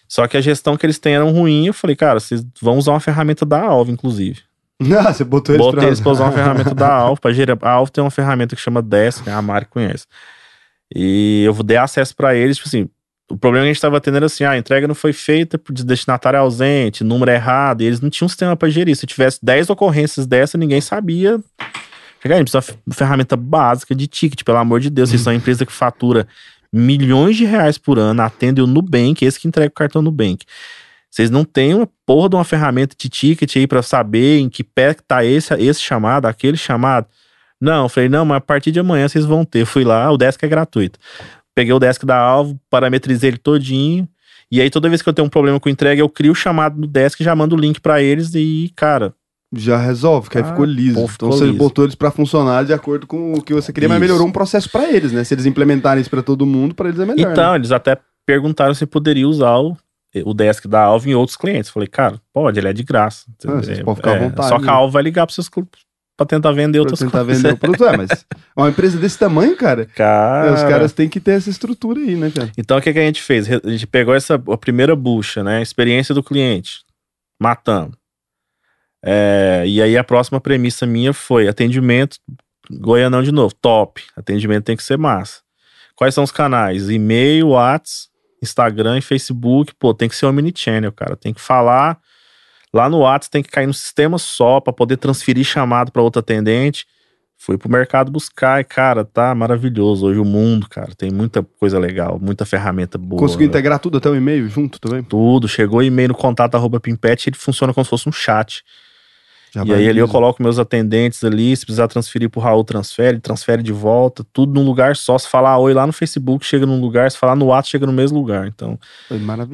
Só que a gestão que eles têm era ruim, eu falei, cara, vocês vão usar uma ferramenta da Alva, inclusive. (laughs) Ah, você botou eles Botei eles pra usar uma (laughs) ferramenta da. Pra gerar. A Alfa tem uma ferramenta que chama Desk, né? a Mari conhece. E eu dei acesso pra eles, tipo assim. O problema que a gente tava tendo era assim: ah, a entrega não foi feita por destinatário ausente, número errado, e eles não tinham um sistema pra gerir. Se tivesse 10 ocorrências dessa, ninguém sabia. A gente precisa de ferramenta básica de ticket, pelo amor de Deus. Vocês são uma empresa que fatura milhões de reais por ano, atende o Nubank, esse que entrega o cartão Nubank. Vocês não têm uma porra de uma ferramenta de ticket aí pra saber em que pé que tá esse, esse chamado, aquele chamado? Não, falei, não, mas a partir de amanhã vocês vão ter. Fui lá, o desk é gratuito. Peguei o desk da Alvo, parametrizei ele todinho. E aí, toda vez que eu tenho um problema com entrega, eu crio o chamado no desk, já mando o link pra eles e, cara, Já resolve, que aí Ah, ficou liso. pô, então ficou você liso. botou eles pra funcionar de acordo com o que você queria, mas Isso. melhorou um processo pra eles, né? Se eles implementarem isso pra todo mundo, pra eles é melhor. Então, né? eles até perguntaram se poderia usar o, o desk da Alvo em outros clientes. Falei, cara, pode, ele é de graça. Ah, É, podem ficar à é, vontade, Só que né? a Alvo vai ligar pros seus pra tentar vender Pra outras tentar coisas. vender o produto. É, mas (laughs) uma empresa desse tamanho, cara, Cara, é, os caras têm que ter essa estrutura aí, né, cara? Então, o que, que a gente fez? A gente pegou essa a primeira bucha, né? Experiência do cliente. Matamos. É, e aí, a próxima premissa minha foi atendimento. Goianão de novo, top. Atendimento tem que ser massa. Quais são os canais? E-mail, WhatsApp, Instagram e Facebook. Pô, tem que ser omnichannel, cara. Tem que falar. Lá no WhatsApp tem que cair no sistema só para poder transferir chamado para outro atendente. Fui pro mercado buscar e, cara, tá maravilhoso. Hoje o mundo, cara, tem muita coisa legal, muita ferramenta boa. Conseguiu integrar tudo até o e-mail junto também? Tudo, chegou e-mail no contato arroba pimpet, ele funciona como se fosse um chat. Já e aí ali eu coloco meus atendentes ali, se precisar transferir pro Raul, transfere, transfere de volta, tudo num lugar só. Se falar oi lá no Facebook, chega num lugar, se falar no WhatsApp, chega no mesmo lugar. Então,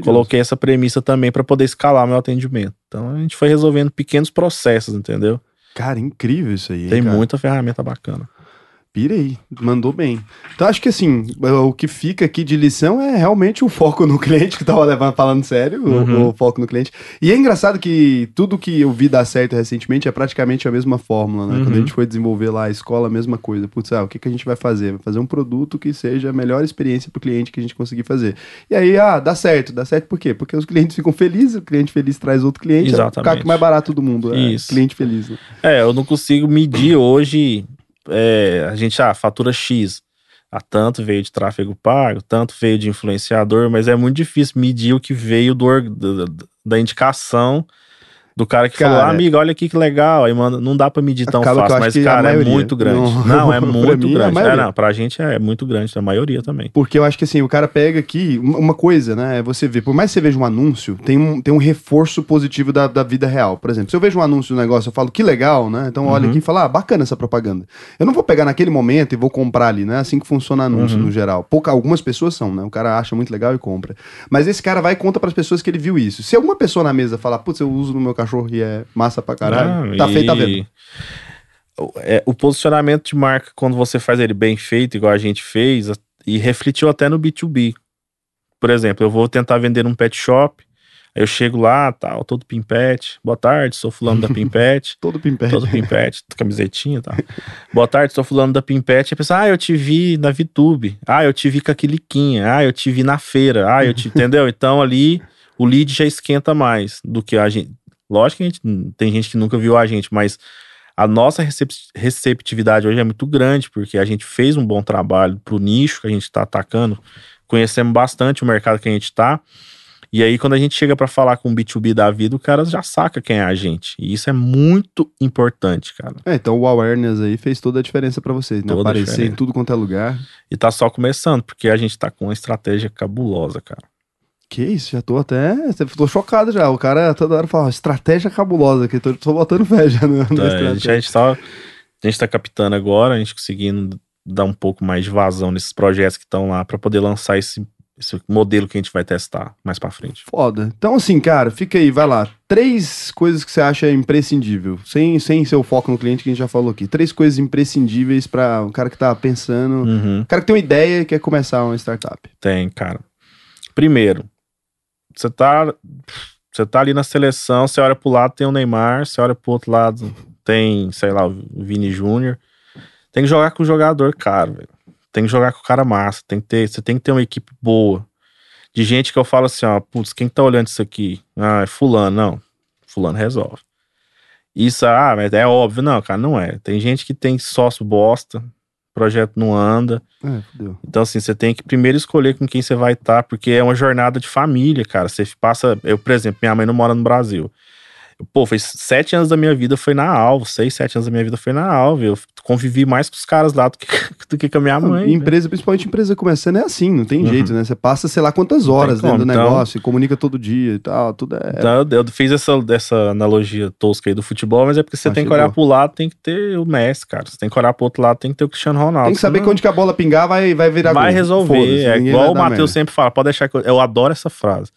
coloquei essa premissa também para poder escalar meu atendimento. Então, a gente foi resolvendo pequenos processos, entendeu? Cara, incrível isso aí. Tem muita ferramenta bacana. Pirei, mandou bem. Então acho que assim, o que fica aqui de lição é realmente o foco no (laughs) cliente, que tava levando, falando sério, o- Uhum. o, foco no cliente. E é engraçado que tudo que eu vi dar certo recentemente é praticamente a mesma fórmula, né? Quando a Uhum. gente foi desenvolver lá a escola, a mesma coisa. Putz, ah, o que, que a gente vai fazer? Vai fazer um produto que seja a melhor experiência pro cliente que a gente conseguir fazer. E aí, ah, dá certo. Dá certo por quê? Porque os clientes ficam felizes, o cliente feliz traz outro cliente, é o Exatamente. CAC mais barato do mundo. É Isso. cliente feliz, né? É, eu não consigo medir hoje. É, a gente, ah, fatura X. Ah, tanto veio de tráfego pago, tanto veio de influenciador, mas é muito difícil medir o que veio do, da- da indicação Do cara que falou, Cara, ah, amiga, olha aqui que legal. Aí manda, não dá pra medir tão fácil, mas, cara, é muito grande. Não. Não, é (laughs) muito mim, é grande. É, não, pra gente é muito grande, a maioria também. Porque eu acho que assim, o cara pega aqui, uma coisa, né? É você ver, por mais que você veja um anúncio, tem um, tem um reforço positivo da, da vida real. Por exemplo, se eu vejo um anúncio do negócio, eu falo que legal, né? Então olha Uhum. aqui e fala, ah, bacana essa propaganda. Eu não vou pegar naquele momento e vou comprar ali, né? Assim que funciona anúncio Uhum. no geral. Pouca, algumas pessoas são, né? O cara acha muito legal e compra. Mas esse cara vai e conta pras pessoas que ele viu isso. Se alguma pessoa na mesa falar, putz, eu uso no meu cachorro e é massa pra caralho, Não, tá e- feito, tá vendo? o- é, o posicionamento de marca, quando você faz ele bem feito, igual a gente fez, a- e refletiu até no B2B. Por exemplo, eu vou tentar vender um pet shop, aí eu chego lá, tal, todo pimpete. Boa tarde, sou fulano da (laughs) pimpete. Todo pimpete. todo pimpete, camisetinha e tal. (laughs) Boa tarde, sou fulano da pimpete. Aí a pessoa, ah, eu te vi na VTube. Ah, eu te vi com a Quiliquinha. Ah, eu te vi na feira. Ah, eu te... (laughs) Entendeu? Então ali o lead já esquenta mais do que a gente... Lógico que a gente, tem gente que nunca viu a gente, mas a nossa recep- receptividade hoje é muito grande, porque a gente fez um bom trabalho pro nicho que a gente está atacando, conhecemos bastante o mercado que a gente está, e aí quando a gente chega para falar com o B2B da vida, o cara já saca quem é a gente, e isso é muito importante, cara. É, então o awareness aí fez toda a diferença pra vocês, né? Toda Aparecer em tudo quanto é lugar. E tá só começando, porque a gente tá com uma estratégia cabulosa, cara. Que isso, já tô até. Tô chocado já. O cara toda hora fala, estratégia cabulosa, que tô, tô botando fé já na, na Então, a, gente, a gente só. A gente tá captando agora, a gente conseguindo dar um pouco mais de vazão nesses projetos que estão lá pra poder lançar esse, esse modelo que a gente vai testar mais pra frente. Foda. Então, assim, cara, fica aí, vai lá. Três coisas que você acha imprescindível, sem, sem ser o foco no cliente que a gente já falou aqui. Três coisas imprescindíveis para um cara que tá pensando. Uhum, Um cara que tem uma ideia e quer começar uma startup. tem, cara. Primeiro, você tá. Você tá ali na seleção, você olha pro lado, tem o Neymar, você olha pro outro lado, tem, sei lá, o Vini Júnior. Tem que jogar com o jogador caro, velho. Tem que jogar com o cara massa. Tem que ter, você tem que ter uma equipe boa. De gente que eu falo assim, ó, putz, quem tá olhando isso aqui? Ah, é fulano. Não, fulano resolve. Isso, ah, mas é óbvio. Não, cara, não é. Tem gente que tem sócio bosta, projeto não anda. É. Então, assim, você tem que primeiro escolher com quem você vai estar, porque é uma jornada de família, cara. Você passa. Eu, por exemplo, minha mãe não mora no Brasil. Pô, foi sete anos da minha vida foi na Alvo, seis, sete anos da minha vida foi na Alvo. Eu convivi mais com os caras lá do que, (laughs) do que com a minha mãe. né? empresa, principalmente empresa começando, é assim, não tem Uhum. jeito, né? Você passa, sei lá, quantas horas dentro do então. negócio, e comunica todo dia e tal, tudo é. Então, eu, fiz essa, essa analogia tosca aí do futebol, mas é porque você Achei tem que olhar boa. pro lado, tem que ter o Messi, cara. Você tem que olhar pro outro lado, tem que ter o Cristiano Ronaldo. tem que saber senão- que onde que a bola pingar vai, vai virar vai gol. resolver. É igual o Matheus sempre fala, pode deixar que eu, eu adoro essa frase.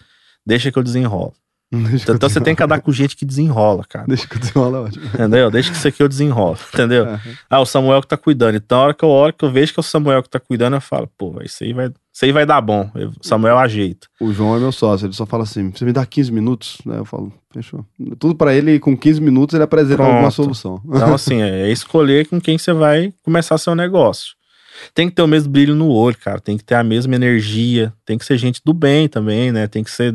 Deixa que eu desenrolo. Deixa Então você tem que andar com gente que desenrola, cara. Deixa que eu desenrola, é ótimo. Entendeu? Deixa que isso aqui eu desenrolo. Entendeu? Aham. Ah, o Samuel que tá cuidando. Então, a hora que eu, hora que eu vejo que é o Samuel que tá cuidando, eu falo, pô, isso aí vai, isso aí vai dar bom. Eu- Samuel ajeita. O João é meu sócio, ele só fala assim: você me dá 15 minutos? Né? Eu falo, fechou. Tudo pra ele, com 15 minutos, ele apresenta Pronto. alguma solução. Então, assim, é escolher com quem você vai começar seu negócio. Tem que ter o mesmo brilho no olho, cara. Tem que ter a mesma energia. Tem que ser gente do bem também, né? Tem que ser.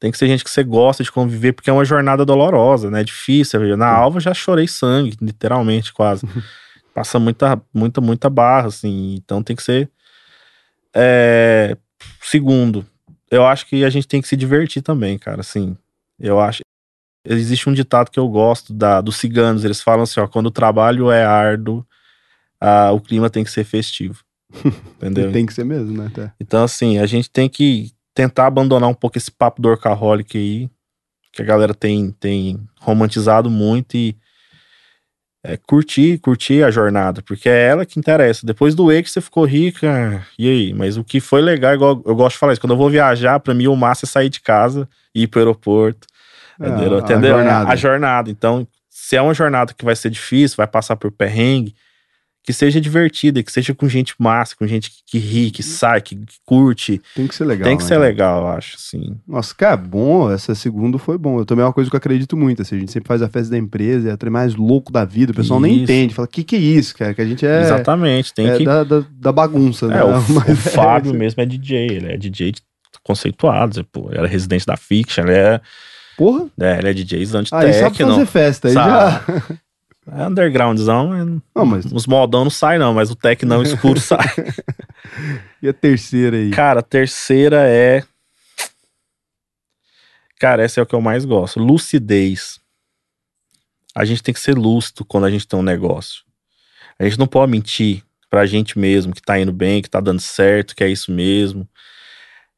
Tem que ser gente que você gosta de conviver, porque é uma jornada dolorosa, né? É difícil. Na alva já chorei sangue, literalmente, quase. (laughs) Passa muita, muita, muita barra, assim. Então tem que ser. É, segundo, eu acho que a gente tem que se divertir também, cara. Assim, eu acho. Existe um ditado que eu gosto da, dos ciganos. Eles falam assim: ó, quando o trabalho é árduo, ah, o clima tem que ser festivo. (laughs) Entendeu? Tem que ser mesmo, né? Então, assim, a gente tem que tentar abandonar um pouco esse papo do workaholic aí, que a galera tem, tem romantizado muito e é, curtir, curtir a jornada, porque é ela que interessa. Depois do E que você ficou rica, e aí? Mas o que foi legal, igual eu gosto de falar isso, quando eu vou viajar, pra mim o massa é sair de casa e ir pro aeroporto. Entendeu? É, a Entendeu? jornada. A jornada. Então, se é uma jornada que vai ser difícil, vai passar por perrengue, que seja divertida, que seja com gente massa, com gente que, que ri, que sai, que, que curte. Tem que ser legal. Tem que né, ser legal, eu acho, assim. Nossa, cara, bom, essa segunda foi bom. Eu também é uma coisa que eu acredito muito, assim, a gente sempre faz a festa da empresa, é o trem mais louco da vida, o pessoal nem Isso. entende, fala, que que é isso, cara, que a gente é, Exatamente, tem é que... da, da, da bagunça, né? É, o, (laughs) Mas o é- Fábio mesmo é DJ, ele é DJ conceituado, pô, ele era residente da Fiction, ele é, Porra, é, ele é DJ sabe techno, fazer festa, aí Sabe. já... (laughs) é undergroundzão, é- Não, mas os modão não sai não, mas o tecnão escuro (laughs) sai. e a terceira aí? Cara, a terceira é... Cara, essa é o que eu mais gosto. Lucidez. A gente tem que ser lúcido quando a gente tem um negócio. A gente não pode mentir pra gente mesmo que tá indo bem, que tá dando certo, que é isso mesmo.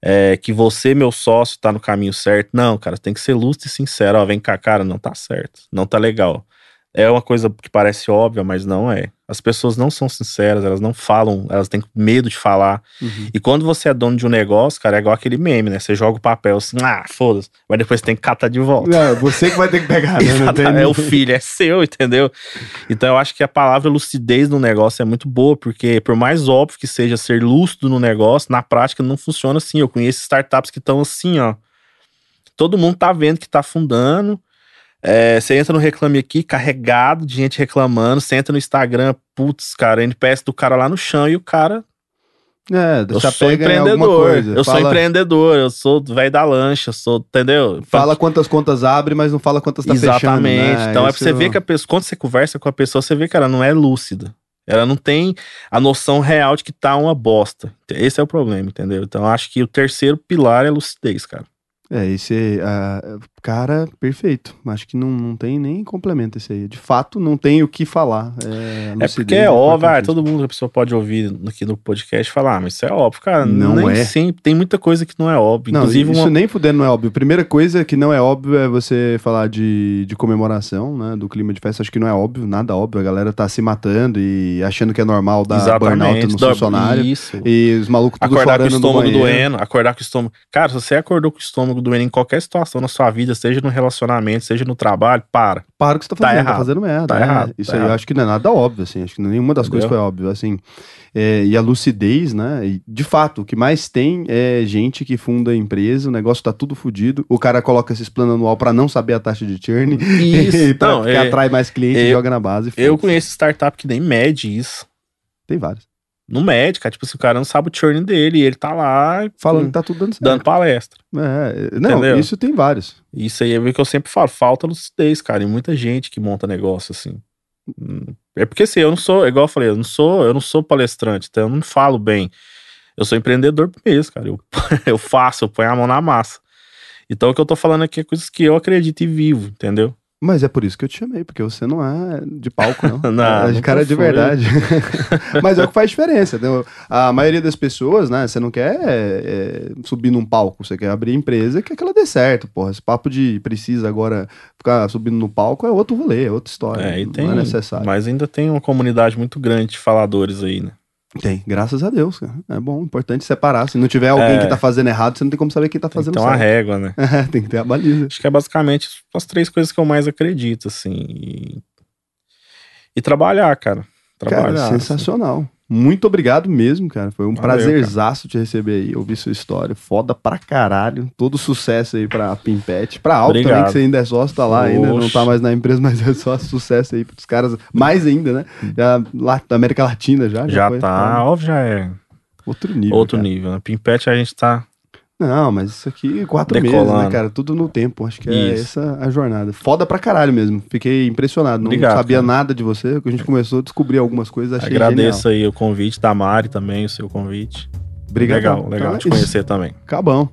É, que você, meu sócio, tá no caminho certo. Não, cara, tem que ser lúcido e sincero. Ó, vem cá, cara, não tá certo. Não tá legal. É uma coisa que parece óbvia, mas não é. As pessoas não são sinceras, elas não falam, elas têm medo de falar. Uhum. E quando você é dono de um negócio, cara, é igual aquele meme, né? Você joga o papel assim, ah, foda-se. Mas depois você tem que catar de volta. Não, você que vai ter que pegar, né? (laughs) Não tem é o filho, é seu, entendeu? Então eu acho que a palavra lucidez no negócio é muito boa, porque por mais óbvio que seja ser lúcido no negócio, na prática não funciona assim. Eu conheço startups que estão assim, ó. Todo mundo tá vendo que tá afundando. É, você entra no Reclame Aqui, carregado de gente reclamando. Você entra no Instagram, putz, cara, NPS do cara lá no chão e o cara É, eu sou empreendedor. coisa. Eu sou Fala- empreendedor, eu sou velho da lancha, eu sou, entendeu? Fala quantas contas abre, mas não fala quantas tá fechando. Exatamente. né? Então é pra Isso você ver que a pessoa, quando você conversa com a pessoa, você vê que ela não é lúcida. Ela não tem a noção real de que tá uma bosta. Esse é o problema, entendeu? Então eu acho que o terceiro pilar é lucidez, cara. É, esse ah, cara, perfeito. Acho que não, não tem nem complemento esse aí. De fato, não tem o que falar. É, É porque é óbvio, ah, todo mundo, a pessoa pode ouvir aqui no podcast e falar, ah, mas isso é óbvio, cara. Não nem é. sempre. Tem muita coisa que não é óbvio. Não, Inclusive, isso uma, nem fudendo não é óbvio. Primeira coisa que não é óbvio é você falar de, de comemoração, né? Do clima de festa. Acho que não é óbvio, nada óbvio. A galera tá se matando e achando que é normal dar burnout no funcionário. Isso. E os malucos tudo Acordar com o estômago doendo, acordar com o estômago. Cara, se você acordou com o estômago doendo em qualquer situação na sua vida, seja no relacionamento, seja no trabalho, para. Para o que você tá Tá fazendo, tá, errado. fazendo merda. Tá é. errado, Isso tá aí eu errado. acho que não é nada óbvio, assim. Acho que nenhuma das coisas foi Entendeu? óbvio, assim. É, e a lucidez, né? E, de fato, o que mais tem é gente que funda empresa, o negócio tá tudo fudido. O cara coloca esses planos anual pra não saber a taxa de churn. Isso. (laughs) pra, Não, que é- atrai mais clientes e eu- joga na base. e Eu conheço startup que nem mede isso. Tem vários. Não mede, cara. Tipo, se o cara não sabe o churn dele, e ele tá lá Falando hum, que tá tudo dando certo. dando palestra. É, não, Entendeu? isso tem vários. Isso aí é o que eu sempre falo, falta lucidez, cara. E muita gente que monta negócio assim. É porque assim, eu não sou, igual eu falei, eu não sou, eu não sou palestrante, então eu não falo bem. Eu sou empreendedor mesmo, cara. Eu, (laughs) eu faço, eu ponho a mão na massa. Então o que eu tô falando aqui é coisas que eu acredito e vivo, entendeu? Mas é por isso que eu te chamei, porque você não é de palco, não. (laughs) Não, é de cara de verdade. (laughs) Mas é o que faz diferença. entendeu? A maioria das pessoas, né? Você não quer é, subir num palco, você quer abrir empresa e quer que ela dê certo, porra. Esse papo de precisa agora ficar subindo no palco é outro rolê, é outra história. É, e tem, Não é necessário. mas ainda tem uma comunidade muito grande de faladores aí, né? Tem, graças a Deus, cara. É bom, importante separar. Se não tiver alguém É. que tá fazendo errado, você não tem como saber quem tá fazendo uma certo. régua, né? (laughs) É, tem que ter a baliza. Acho que é basicamente as três coisas que eu mais acredito, assim. E, e trabalhar, cara. Trabalhar. Cara, assim. Muito obrigado mesmo, cara. Foi um Valeu, prazerzaço te receber aí, ouvir sua história. Foda pra caralho. Todo sucesso aí pra Pimpete. Pra Alto também, Obrigado. que você ainda é sócio, tá lá ainda. Não Oxe. tá mais na empresa, (laughs) mas é só sucesso aí pros caras. Mais ainda, né? Já lá da América Latina já. Já foi, tá, óbvio, já é Outro nível. outro cara. nível. né? Pimpete a gente tá. Não, mas isso aqui, quatro meses, Decolando. né, cara? Tudo no tempo. Acho que é Isso. essa a jornada. Foda pra caralho mesmo. Fiquei impressionado. Não Obrigado, sabia cara. nada de você. A gente começou a descobrir algumas coisas, achei Agradeço aí o convite da Mari também, o seu convite. genial. Obrigado. Legal, legal Então é te conhecer também. Cabão.